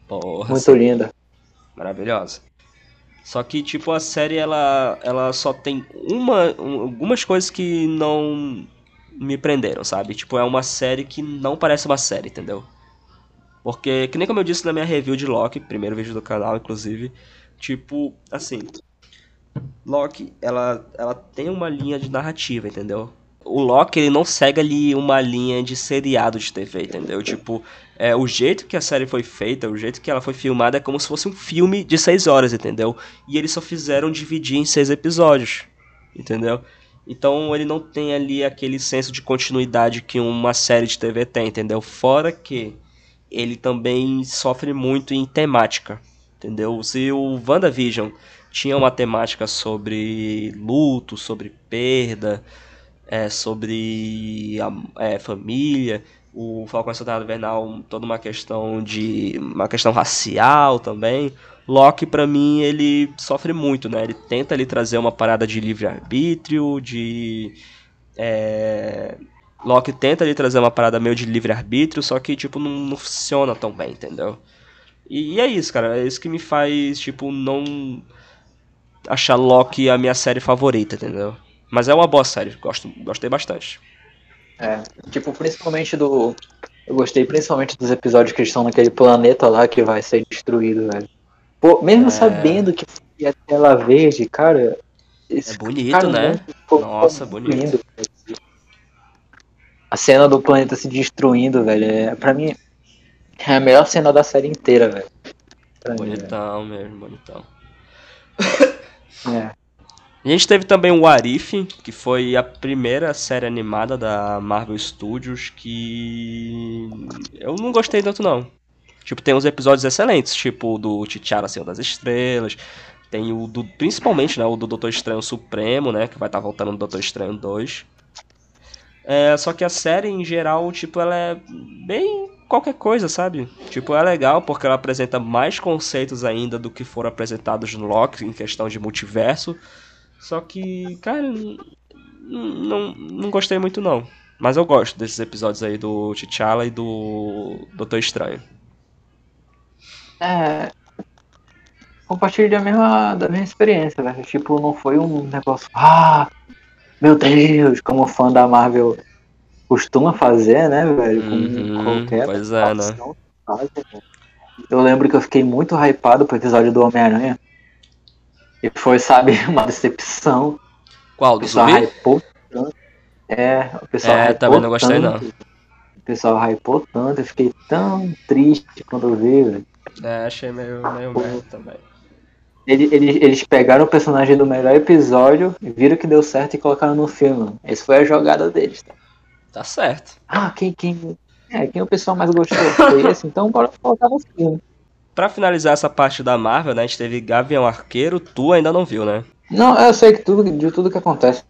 Porra, Muito linda. maravilhosa. Só que, tipo, a série, ela, ela só tem uma, um- algumas coisas que não me prenderam, sabe? Tipo, é uma série que não parece uma série, entendeu? Porque, que nem como eu disse na minha review de Loki, primeiro vídeo do canal, inclusive, tipo, assim, Loki, ela, ela tem uma linha de narrativa, entendeu? O Loki, ele não segue ali uma linha de seriado de TV, entendeu? Tipo, é, o jeito que a série foi feita, o jeito que ela foi filmada é como se fosse um filme de seis horas, entendeu? E eles só fizeram dividir em seis episódios, entendeu? Então ele não tem ali aquele senso de continuidade que uma série de TV tem, entendeu? Fora que ele também sofre muito em temática, entendeu? Se o WandaVision tinha uma temática sobre luto, sobre perda, é, sobre a é, família, o Falcão Soldado Invernal toda uma questão de uma questão racial também. Loki pra mim ele sofre muito, né? Ele tenta ali trazer uma parada de livre arbítrio, de é... Loki tenta ali trazer uma parada meio de livre arbítrio, só que tipo não, não funciona tão bem, entendeu? E, e é isso, cara. É isso que me faz tipo não achar Loki a minha série favorita, entendeu? Mas é uma boa série, gosto, gostei bastante. É, tipo, principalmente do. Eu gostei principalmente dos episódios que estão naquele planeta lá que vai ser destruído, velho. Pô, mesmo É. sabendo que foi a tela verde, cara. É bonito, né? Nossa, bonito. lindo. A cena do planeta se destruindo, velho, é, pra mim é a melhor cena da série inteira, velho. Pra mim. Bonitão mesmo, bonitão. É. A gente teve também o Arif, que foi a primeira série animada da Marvel Studios que eu não gostei tanto não. Tipo, tem uns episódios excelentes, tipo o do T'Challa Senhor das Estrelas, tem o do principalmente, né, o do Doutor Estranho Supremo, né, que vai estar voltando no Doutor Estranho 2. É, só que a série em geral, tipo, ela é bem qualquer coisa, sabe? Tipo, é legal porque ela apresenta mais conceitos ainda do que foram apresentados no Loki em questão de multiverso. Só que, cara, não, não gostei muito não. Mas eu gosto desses episódios aí do T'Challa e do Doutor Estranho. É. Compartilho da mesma, da mesma experiência, velho. Tipo, não foi um negócio. Ah! Meu Deus! Como fã da Marvel costuma fazer, né, velho? Com Uhum, qualquer pois é, né? faz, velho. eu lembro que eu fiquei muito hypado pro episódio do Homem-Aranha. E foi, sabe, uma decepção. Qual? Do pessoal zumbi? hypou tanto. É, o pessoal É, também não gostei, não. tanto. O pessoal hypou tanto, eu fiquei tão triste quando eu vi, velho. É, achei meio, meio merda também. Ele- ele- Eles pegaram o personagem do melhor episódio, viram que deu certo e colocaram no filme. Essa foi a jogada deles, tá? Tá certo. Ah, quem, quem, é, quem o pessoal mais gostou foi esse, então bora colocar no filme. Pra finalizar essa parte da Marvel, né? A gente teve Gavião Arqueiro, tu ainda não viu, né? Não, eu sei que tudo, de tudo que acontece.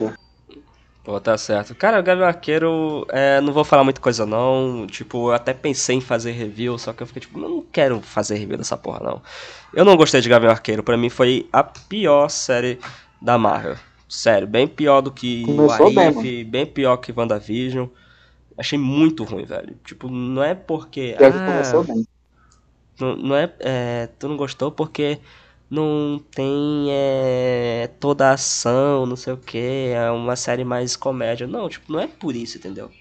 Pô, tá certo. Cara, o Gavião Arqueiro, é, não vou falar muita coisa não. Tipo, eu até pensei em fazer review, só que eu fiquei tipo, não quero fazer review dessa porra não. Eu não gostei de Gavião Arqueiro, pra mim foi a pior série da Marvel. Sério, bem pior do que Começou o bem, Arif, bem pior que WandaVision. Achei muito ruim, velho. Tipo, não é porque. Ah, começou bem. Não, não é, é, Tu não gostou porque não tem é, toda a ação, não sei o que, é uma série mais comédia. Não, tipo, não é por isso, entendeu?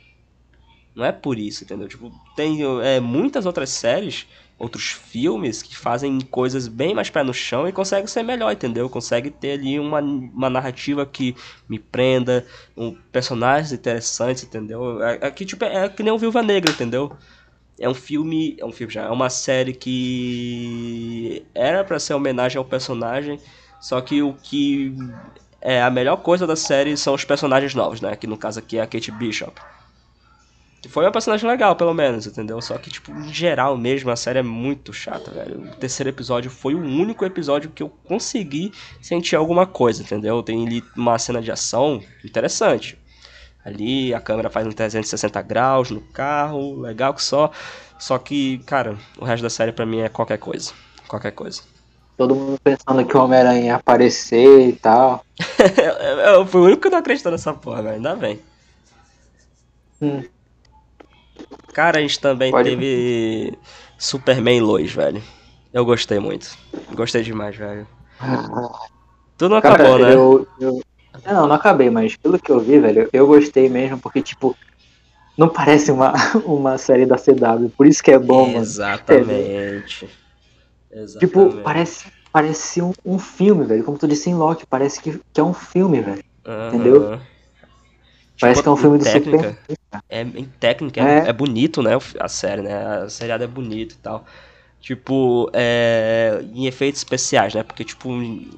Não é por isso, entendeu? Tipo, tem é, muitas outras séries, outros filmes que fazem coisas bem mais pé no chão e conseguem ser melhor, entendeu? Consegue ter ali uma, uma narrativa que me prenda, um, personagens interessantes, entendeu? É- Aqui, tipo, é que nem o Viúva Negra, entendeu? É um filme, é um filme já, é uma série que era pra ser homenagem ao personagem, só que o que é a melhor coisa da série são os personagens novos, né? Que no caso aqui é a Kate Bishop. Que foi uma personagem legal, pelo menos, entendeu? Só que, tipo, em geral mesmo, a série é muito chata, velho. O terceiro episódio foi o único episódio que eu consegui sentir alguma coisa, entendeu? Tem ali uma cena de ação interessante. Ali a câmera faz um 360 graus no carro, legal que só. Só que, cara, o resto da série pra mim é qualquer coisa. Qualquer coisa. Todo mundo pensando que o Homem-Aranha ia aparecer e tal. eu, fui o único que não acreditou nessa porra, velho. Ainda bem. Hum. Cara, a gente também Pode- teve Superman Lois, velho. Eu gostei muito. Gostei demais, velho. Tu não Cara, acabou, né? eu, eu- Não, não acabei, mas pelo que eu vi, velho, eu gostei mesmo, porque, tipo, não parece uma, uma série da CW, por isso que é bom, mano. Exatamente. Exatamente. Tipo, parece, parece um, um filme, velho. Como tu disse em Loki, parece que, que é um filme, velho. Aham. entendeu? Parece que é um filme do técnica, Super. É, em técnica, é, É. é bonito, né? A série, né? A seriada é bonito e tal. Tipo, é, em efeitos especiais, né? Porque, tipo,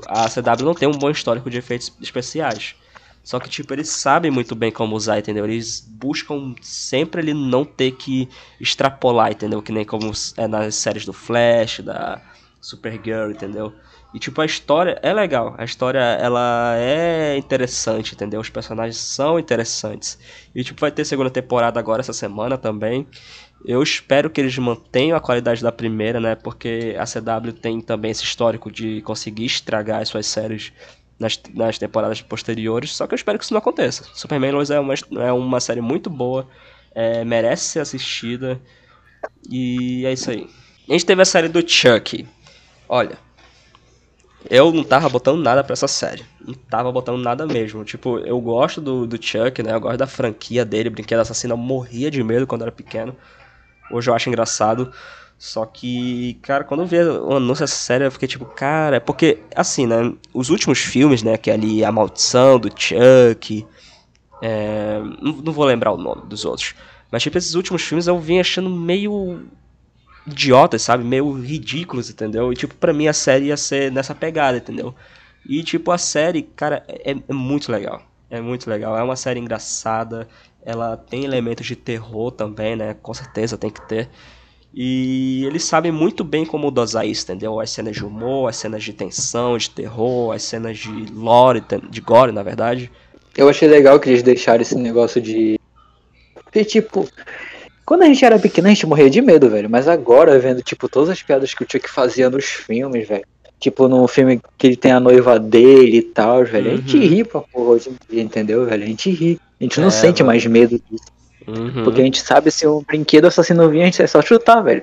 a CW não tem um bom histórico de efeitos especiais. Só que, tipo, eles sabem muito bem como usar, entendeu? Eles buscam sempre ele não ter que extrapolar, entendeu? Que nem como é nas séries do Flash, da Supergirl, entendeu? E, tipo, a história é legal. A história, ela é interessante, entendeu? Os personagens são interessantes. E, tipo, vai ter segunda temporada agora essa semana também. Eu espero que eles mantenham a qualidade da primeira, né? Porque a CW tem também esse histórico de conseguir estragar as suas séries nas, nas temporadas posteriores. Só que eu espero que isso não aconteça. Superman Lois é uma, é uma série muito boa, é, merece ser assistida. E é isso aí. A gente teve a série do Chuck. Olha, eu não tava botando nada pra essa série. Não tava botando nada mesmo. Tipo, eu gosto do, do Chuck, né? Eu gosto da franquia dele. Brinquedo Assassino. Eu morria de medo quando era pequeno. Hoje eu acho engraçado. Só que, cara, quando eu vi o anúncio dessa série, eu fiquei tipo, cara, porque, assim, né? Os últimos filmes, né? Que é ali A Maldição do Chuck. é, não, não vou lembrar o nome dos outros. Mas, tipo, esses últimos filmes eu vim achando meio idiotas, sabe? Meio ridículos, entendeu? E, tipo, pra mim a série ia ser nessa pegada, entendeu? E, tipo, a série, cara, é, é muito legal. É muito legal. É uma série engraçada. Ela tem elementos de terror também, né? Com certeza tem que ter. E eles sabem muito bem como dosar isso, entendeu? As cenas de humor, as cenas de tensão, de terror, as cenas de lore, de gore, na verdade. Eu achei legal que eles deixaram esse negócio de. Porque, tipo, quando a gente era pequeno, a gente morria de medo, velho. Mas agora, vendo, tipo, todas as piadas que o Chuck fazia nos filmes, velho. Tipo, no filme que ele tem a noiva dele e tal, velho. A gente Uhum. ri pra porra entendeu, velho? A gente ri. A gente não É, sente velho. mais medo disso. Uhum. Porque a gente sabe se um brinquedo assassino vir, a gente é só chutar, velho.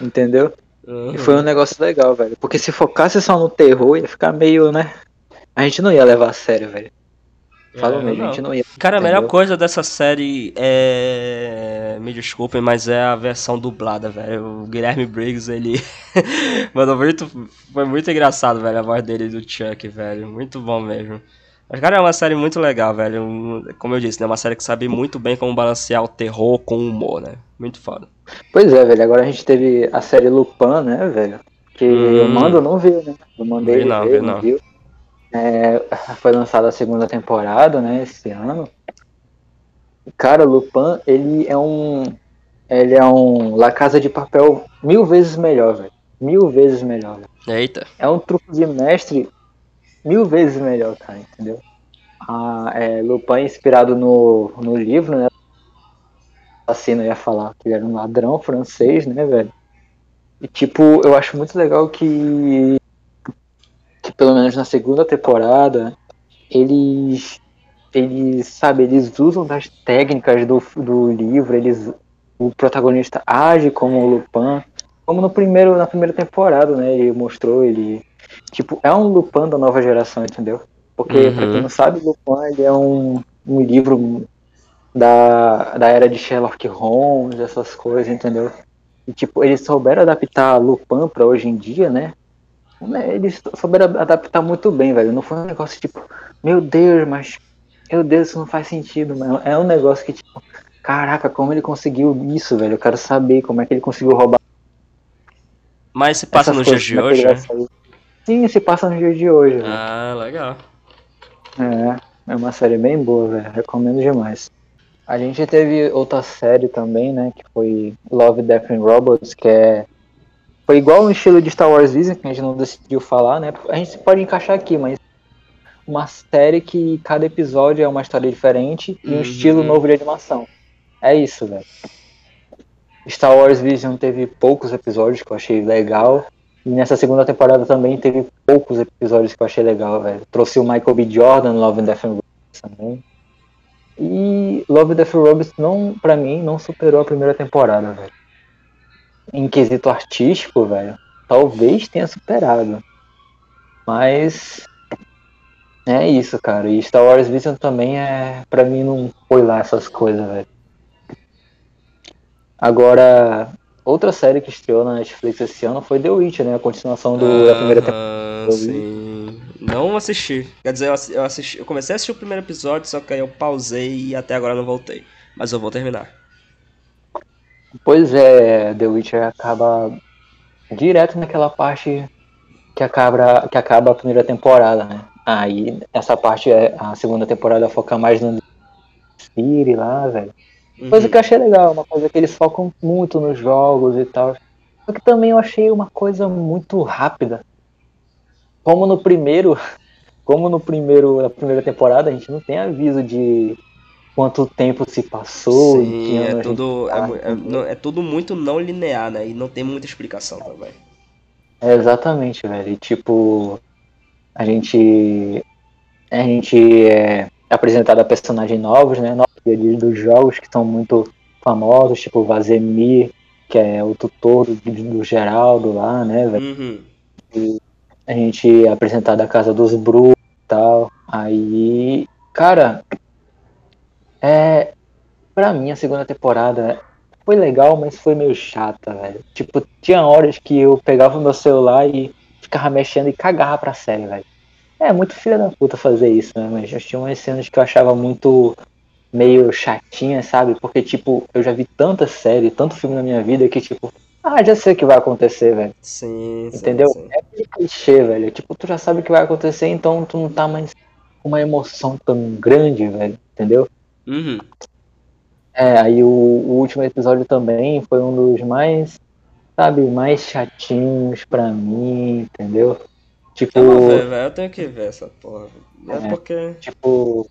Entendeu? Uhum. E foi um negócio legal, velho. Porque se focasse só no terror, ia ficar meio, né? A gente não ia levar a sério, velho. Falou É, mesmo, a gente não ia. Cara, a melhor Entendeu? coisa dessa série é. Me desculpem, mas é a versão dublada, velho. O Guilherme Briggs, ele. Mano, muito. Foi muito engraçado, velho, a voz dele e do Chuck, velho. Muito bom mesmo. Mas, cara, é uma série muito legal, velho. Como eu disse, né? Uma série que sabe muito bem como balancear o terror com o humor, né? Muito foda. Pois é, velho. Agora a gente teve a série Lupin, né, velho? Que Hum. o Mando não viu, né? Eu mandei Vi ele não, ver, vi não não. viu. É, foi lançada a segunda temporada, né, esse ano. Cara, Lupin, ele é um. Ele é um La Casa de Papel mil vezes melhor, velho. Mil vezes melhor, velho. Eita. É um truque de mestre mil vezes melhor, cara, entendeu? Ah, é, Lupin é inspirado no, no livro, né? Assassino ia falar que ele era um ladrão francês, né, velho? E tipo, eu acho muito legal que que pelo menos na segunda temporada eles eles, sabe, eles usam das técnicas do, do livro, eles o protagonista age como o Lupin, como no primeiro na primeira temporada, né? Ele mostrou ele tipo, é um Lupin da nova geração, entendeu? Porque pra Uhum. quem não sabe, Lupin ele é um, um livro da, da era de Sherlock Holmes, essas coisas, entendeu? E, tipo, eles souberam adaptar Lupin pra hoje em dia, né? Né, Eles souberam adaptar muito bem, velho. Não foi um negócio tipo, meu Deus, mas. Meu Deus, isso não faz sentido, mano. É um negócio que, tipo, caraca, como ele conseguiu isso, velho? Eu quero saber como é que ele conseguiu roubar Mas se passa essas coisas, dias de hoje, né? Sim, se passa nos dias de hoje, velho. Ah, legal. É, é uma série bem boa, velho. Recomendo demais. A gente teve outra série também, né? Que foi Love, Death and Robots, que é. Foi igual o estilo de Star Wars Vision, que a gente não decidiu falar, né? A gente pode encaixar aqui, mas. Uma série que cada episódio é uma história diferente e um Uhum. estilo novo de animação. É isso, velho. Star Wars Vision teve poucos episódios que eu achei legal. E nessa segunda temporada também teve poucos episódios que eu achei legal, velho. Trouxe o Michael B. Jordan, Love and Death and Robots também. E Love and Death and Robots, não, pra mim, não superou a primeira temporada, velho. Em quesito artístico, velho, talvez tenha superado. Mas é isso, cara. E Star Wars Vision também é, pra mim, não foi lá essas coisas, velho. Agora, outra série que estreou na Netflix esse ano foi The Witcher, né? A continuação do, da primeira temporada. Eu vi. sim. Não assisti. Quer dizer, eu assi- eu assisti, eu comecei a assistir o primeiro episódio, só que aí eu pausei e até agora não voltei. Mas eu vou terminar. Pois é, The Witcher acaba direto naquela parte que acaba, que acaba a primeira temporada, né? Aí essa parte, é- a segunda temporada foca mais no City lá, velho. Coisa Uhum. que eu achei legal, uma coisa que eles focam muito nos jogos e tal. Só que também eu achei uma coisa muito rápida. Como no primeiro, como no primeiro, na primeira temporada, a gente não tem aviso de quanto tempo se passou, Sim, é tudo, é, tá, é- não- é tudo muito não linear, né? E não tem muita explicação também. É, exatamente, velho. E, tipo, a gente. A gente é apresentado a personagens novos, né? Ali dos jogos que são muito famosos, tipo o Vazemir, que é o tutor do, do Geraldo lá, né, velho? Uhum. A gente é apresentado a casa dos Bru e tal. Aí, cara, é. Pra mim, a segunda temporada foi legal, mas foi meio chata, velho. Tipo, tinha horas que eu pegava o meu celular e ficava mexendo e cagava pra série, velho. É muito filha da puta fazer isso, né? Mas já tinha umas cenas que eu achava muito meio chatinha, sabe? Porque, tipo, eu já vi tanta série, tanto filme na minha vida que, tipo, ah, já sei o que vai acontecer, velho. Sim, sim, Entendeu? sim. É aquele clichê, velho. Tipo, tu já sabe o que vai acontecer, então tu não tá mais com uma emoção tão grande, velho. Entendeu? Uhum. É, aí o, o último episódio também foi um dos mais, sabe, mais chatinhos pra mim, entendeu? Tipo, Eu ver, velho. Eu tenho que ver essa porra. É, É. porque. tipo.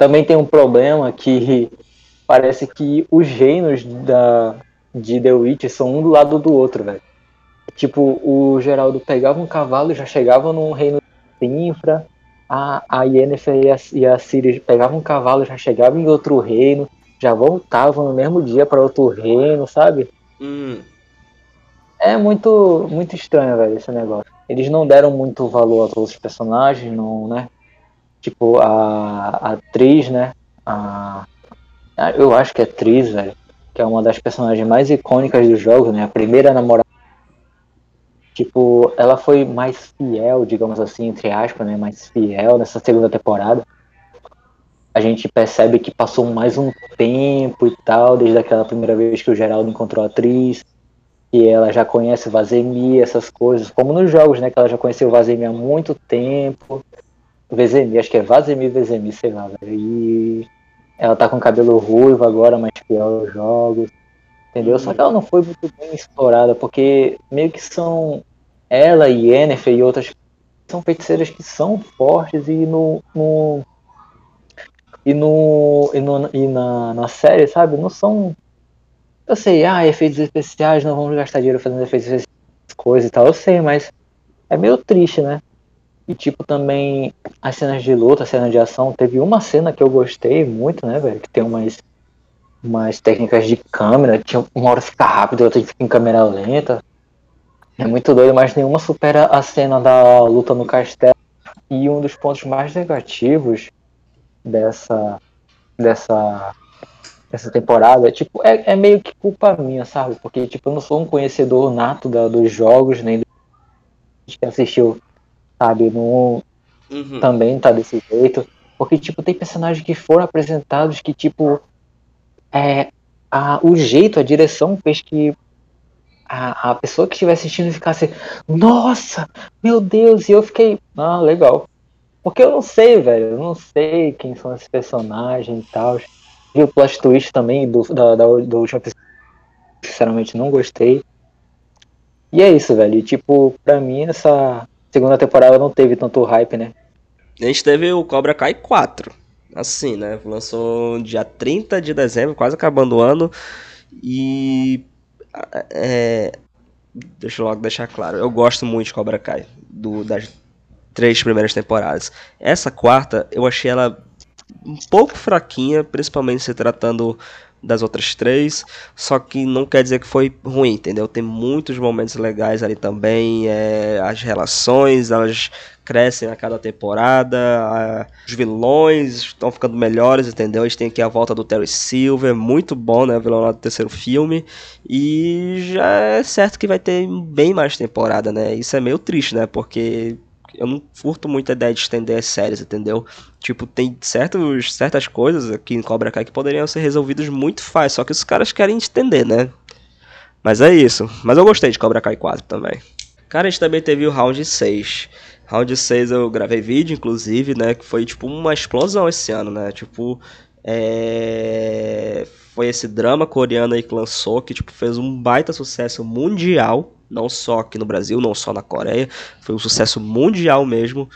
Também tem um problema que parece que os reinos da, de The Witch são um do lado do outro, velho. Tipo, o Geraldo pegava um cavalo e já chegava num reino de infra. A, a Yennefer e a, e a Ciri pegavam um cavalo e já chegavam em outro reino. Já voltavam no mesmo dia para outro reino, sabe? Hum, É muito, muito estranho, velho, esse negócio. Eles não deram muito valor aos outros personagens, não, né? Tipo, a, a atriz, né? A, eu acho que é atriz, velho. Que é uma das personagens mais icônicas do jogo, né? A primeira namorada. Tipo, ela foi mais fiel, digamos assim, entre aspas, né? Mais fiel nessa segunda temporada. A gente percebe que passou mais um tempo e tal, desde aquela primeira vez que o Geraldo encontrou a atriz que ela já conhece o Vazemi, essas coisas, como nos jogos, né? Que ela já conheceu o Vazemi há muito tempo. Vezemi, acho que é Vazemi Vezemi, sei lá, velho. E ela tá com cabelo ruivo agora, mais fiel aos jogos. Entendeu? Só que ela não foi muito bem explorada, porque meio que são ela e Yennefer e outras são feiticeiras que são fortes e no, no e no e, no, e na, na série, sabe, não são eu sei, ah, efeitos especiais, não vamos gastar dinheiro fazendo efeitos especiais, coisas e tal, eu sei, mas é meio triste, né? E tipo, também as cenas de luta, as cenas de ação, teve uma cena que eu gostei muito, né, velho? Que tem umas, umas técnicas de câmera, tinha uma hora fica rápido, outra fica em câmera lenta. É muito doido, mas nenhuma supera a cena da luta no castelo. E um dos pontos mais negativos dessa dessa essa temporada, tipo, é, é meio que culpa minha, sabe? Porque, tipo, eu não sou um conhecedor nato da, dos jogos, nem do que assistiu, sabe? Não, uhum. Também tá desse jeito. Porque, tipo, tem personagens que foram apresentados que, tipo, é, a, o jeito, a direção fez que a, a pessoa que estiver assistindo ficasse, nossa, meu Deus, e eu fiquei, ah, legal. Porque eu não sei, velho, eu não sei quem são esses personagens e tal vi o plot twist também do, da, da, do último episódio. Sinceramente, não gostei. E é isso, velho. E, tipo, pra mim, essa segunda temporada não teve tanto hype, né? A gente teve o Cobra Kai 4. Assim, né? Lançou dia 30 de dezembro, quase acabando o ano. E. É, deixa eu logo deixar claro. Eu gosto muito de Cobra Kai. Do, das três primeiras temporadas. Essa quarta, eu achei ela um pouco fraquinha, principalmente se tratando das outras três, só que não quer dizer que foi ruim, entendeu? Tem muitos momentos legais ali também, é, as relações, elas crescem a cada temporada, a, os vilões estão ficando melhores, entendeu? A gente tem aqui a volta do Terry Silver, muito bom, né? O vilão lá do terceiro filme, e já é certo que vai ter bem mais temporada, né? Isso é meio triste, né? Porque eu não curto muito a ideia de estender as séries, entendeu? Tipo, tem certos, certas coisas aqui em Cobra Kai que poderiam ser resolvidas muito fácil, só que os caras querem estender, né? Mas é isso. Mas eu gostei de Cobra Kai 4 também. Cara, a gente também teve o Round 6. Round 6 eu gravei vídeo, inclusive, né? Que foi tipo uma explosão esse ano, né? Tipo, é... foi esse drama coreano aí que lançou, que tipo, fez um baita sucesso mundial não só aqui no Brasil, não só na Coreia, foi um sucesso mundial mesmo.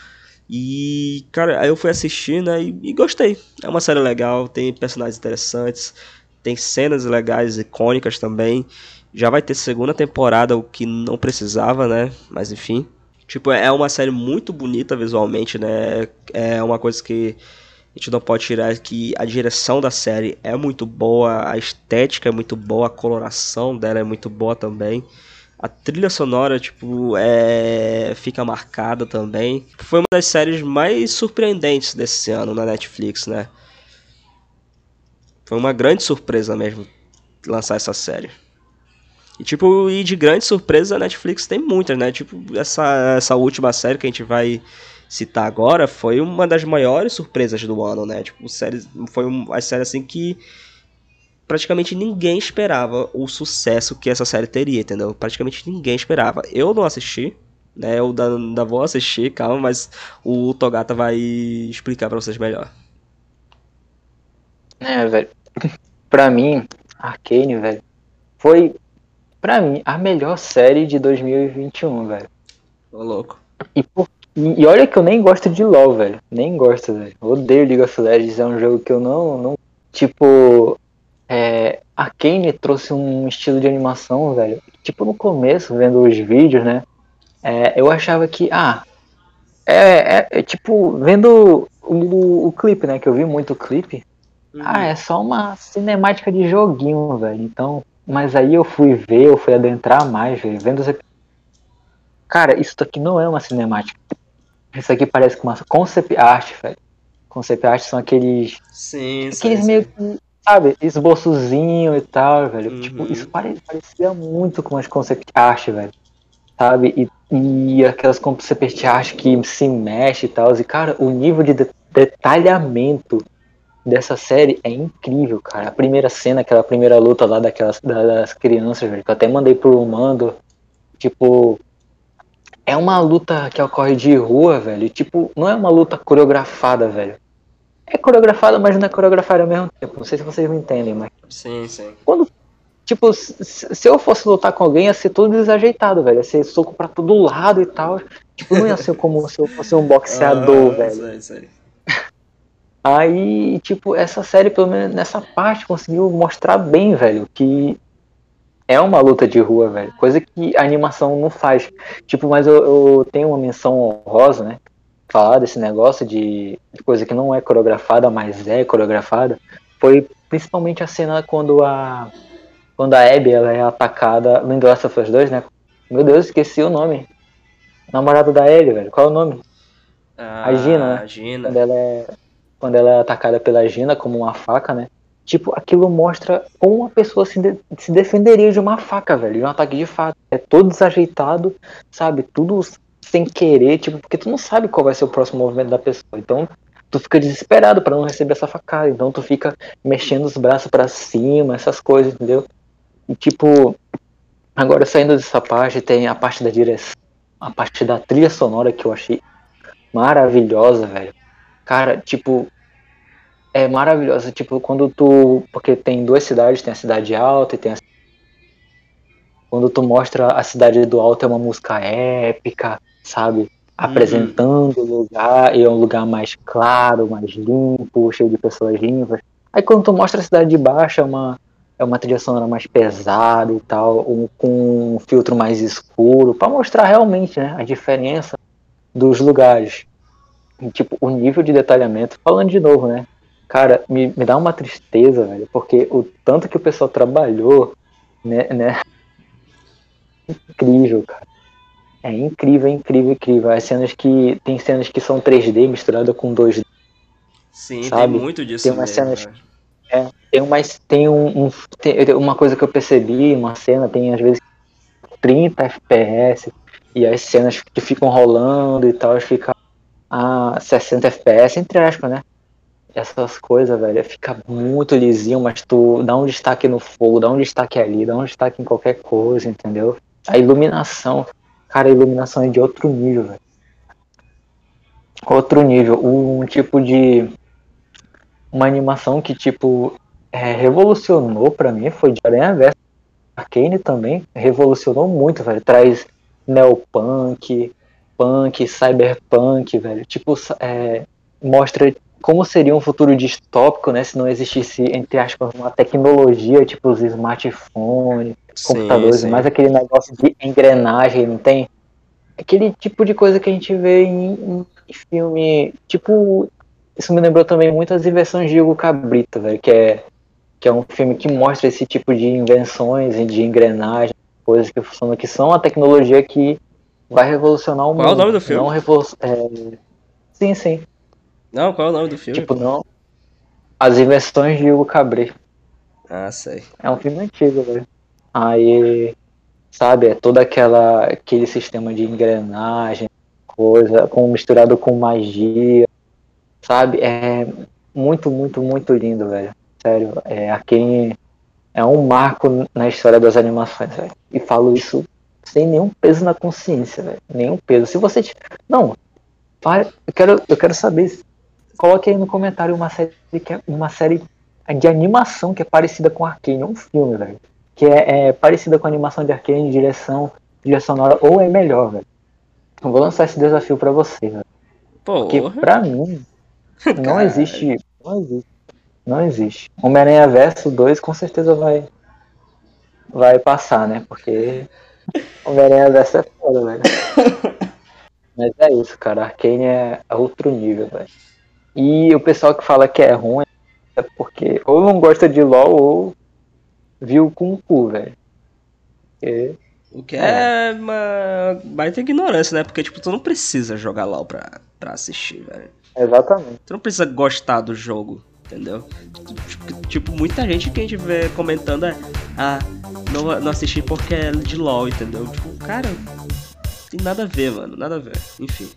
E, cara, aí eu fui assistir, né, e, e, gostei. É uma série legal, tem personagens interessantes, tem cenas legais, icônicas também. Já vai ter segunda temporada, o que não precisava, né, mas enfim. Tipo, é uma série muito bonita visualmente, né, é uma coisa que a gente não pode tirar que a direção da série é muito boa, a estética é muito boa, a coloração dela é muito boa também. A trilha sonora, tipo, é... fica marcada também. Foi uma das séries mais surpreendentes desse ano na Netflix, né? Foi uma grande surpresa mesmo lançar essa série. E tipo, e de grande surpresa a Netflix tem muitas, né? Tipo, essa, essa última série que a gente vai citar agora foi uma das maiores surpresas do ano, né? Tipo, série, foi uma série assim que praticamente ninguém esperava o sucesso que essa série teria, entendeu? Praticamente ninguém esperava. Eu não assisti, né? Eu ainda vou assistir, calma, mas o Togata vai explicar para vocês melhor. É, velho. pra mim, Arcane, velho, foi, pra mim, a melhor série de 2021, velho. Ô, louco. E, por, e, olha que eu nem gosto de LoL, velho. Nem gosto, velho. Odeio League of Legends, é um jogo que eu não, não tipo, é, a Kane trouxe um estilo de animação, velho. Tipo, no começo, vendo os vídeos, né? É, eu achava que, ah, é, é, é tipo, vendo o, o, o, clipe, né? Que eu vi muito o clipe. Uhum. Ah, é só uma cinemática de joguinho, velho. Então, mas aí eu fui ver, eu fui adentrar mais, velho, vendo os Cara, isso aqui não é uma cinemática. Isso aqui parece uma concept art, velho. concept art são aqueles. Sim, aqueles sim, meio sim. que. Sabe, esboçozinho e tal, velho. Uhum. Tipo, isso pare- parecia muito com as concept art, velho. Sabe? E, e aquelas concept art que se mexe e tal. E, cara, o nível de de- detalhamento dessa série é incrível, cara. A primeira cena, aquela primeira luta lá daquelas da- das crianças, velho, que eu até mandei pro Mando. Tipo, é uma luta que ocorre de rua, velho. e, Tipo, não é uma luta coreografada, velho. É coreografada, mas não é coreografada ao mesmo tempo. Não sei se vocês me entendem, mas. Sim, sim. Tipo, se, eu fosse lutar com alguém, ia ser tudo desajeitado, velho. Ia ser soco pra todo lado e tal. Tipo, não ia ser como se eu fosse um boxeador, Ah, velho. sei, sei. Aí, tipo, essa série, pelo menos nessa parte, conseguiu mostrar bem, velho, que é uma luta de rua, velho. Coisa que a animação não faz. Tipo, mas eu, eu tenho uma menção honrosa, né? Falar desse negócio de, de coisa que não é coreografada, mas é coreografada. Foi principalmente a cena quando a. Quando a Abby ela é atacada no The Last of Us 2, né? Meu Deus, esqueci o nome. Namorado da Ellie, velho. Qual é o nome? Ah, Gina, né? a Gina. quando ela é quando ela é atacada pela Gina como uma faca, né? Tipo, aquilo mostra como uma pessoa se, de- se defenderia de uma faca, velho, de um ataque de faca. É todo desajeitado, sabe? Tudo sem querer, tipo, porque tu não sabe qual vai ser o próximo movimento da pessoa. Então, tu fica desesperado pra não receber essa facada. Então, tu fica mexendo os braços pra cima, essas coisas, entendeu? E tipo, agora saindo dessa parte, tem a parte da direção, a parte da trilha sonora que eu achei maravilhosa, velho. Cara, tipo, é maravilhosa. Tipo, quando tu. Porque tem duas cidades, tem a cidade alta e tem a. Quando tu mostra a cidade do alto é uma música épica, sabe? Apresentando o lugar, e é um lugar mais claro, mais limpo, cheio de pessoas limpas. Aí quando tu mostra a cidade de baixo, é uma, é uma trilha sonora mais pesada e tal, um, com um filtro mais escuro, pra mostrar realmente né, a diferença dos lugares. E, tipo, o nível de detalhamento, falando de novo, né? Cara, me, me dá uma tristeza, velho, porque o tanto que o pessoal trabalhou, né? né incrível, cara. É incrível, incrível, incrível. As cenas que. Tem cenas que são 3D misturada com 2D. Sim, sabe? tem muito disso Tem umas mesmo, cenas- né? Tem, umas, tem um, um- tem uma coisa que eu percebi, uma cena, tem às vezes 30 FPS, e as cenas que ficam rolando e tal, fica a 60 FPS, entre aspas, né? Essas coisas, velho, fica muito lisinho, mas tu dá um destaque no fogo, dá um destaque ali, dá um destaque em qualquer coisa, entendeu? A iluminação, cara, a iluminação é de outro nível, velho. Outro nível, um tipo de uma animação que, tipo, é, revolucionou pra mim foi de Aranha Verso. Arcane também revolucionou muito, velho. Traz neopunk, punk, cyberpunk, velho. Tipo, é, mostra como seria um futuro distópico, né? Se não existisse, entre aspas, uma tecnologia, tipo os smartphones, computadores, sim. mais aquele negócio de engrenagem, não tem? Aquele tipo de coisa que a gente vê em, em filme. Tipo, isso me lembrou também muito as invenções de Hugo Cabrita, velho, que é, que é um filme que mostra esse tipo de invenções e de engrenagem, coisas que funcionam, que são a tecnologia que vai revolucionar o Qual é o mundo. nome do filme? Não revolu é... Sim, sim. Não, qual é o nome do filme? Tipo, não. As invenções de Hugo Cabrita. Ah, sei. É um filme antigo, velho. Aí, sabe, é todo aquela, aquele sistema de engrenagem, coisa, com, misturado com magia, sabe? É muito, muito, muito lindo, velho. Sério, é Arkane é um marco na história das animações, velho. E falo isso sem nenhum peso na consciência, velho. Nenhum peso. Se você. Não, eu quero, eu quero saber. Coloque aí no comentário uma série que é uma série de animação que é parecida com Arkane, um filme, velho. Que é, é parecida com a animação de Arkane, direção, trilha sonora, ou é melhor, velho. Eu vou lançar esse desafio pra você, velho. Porque pra mim, não Caralho. existe. Não existe. Não existe. Homem-Aranha Verso 2 com certeza vai. Vai passar, né? Porque Homem-Aranha Verso é foda, velho. Mas é isso, cara. Arkane é outro nível, velho. E o pessoal que fala que é ruim é porque ou não gosta de LOL ou viu Kung Fu, velho. Porque O que é, é uma baita ignorância, né? Porque, tipo, tu não precisa jogar LOL pra, pra assistir, velho. Exatamente. Tu não precisa gostar do jogo, entendeu? Tipo, tipo, muita gente que a gente vê comentando é. Ah, não, não assisti porque é de LOL, entendeu? Tipo, cara, tem nada a ver, mano. Nada a ver. Enfim.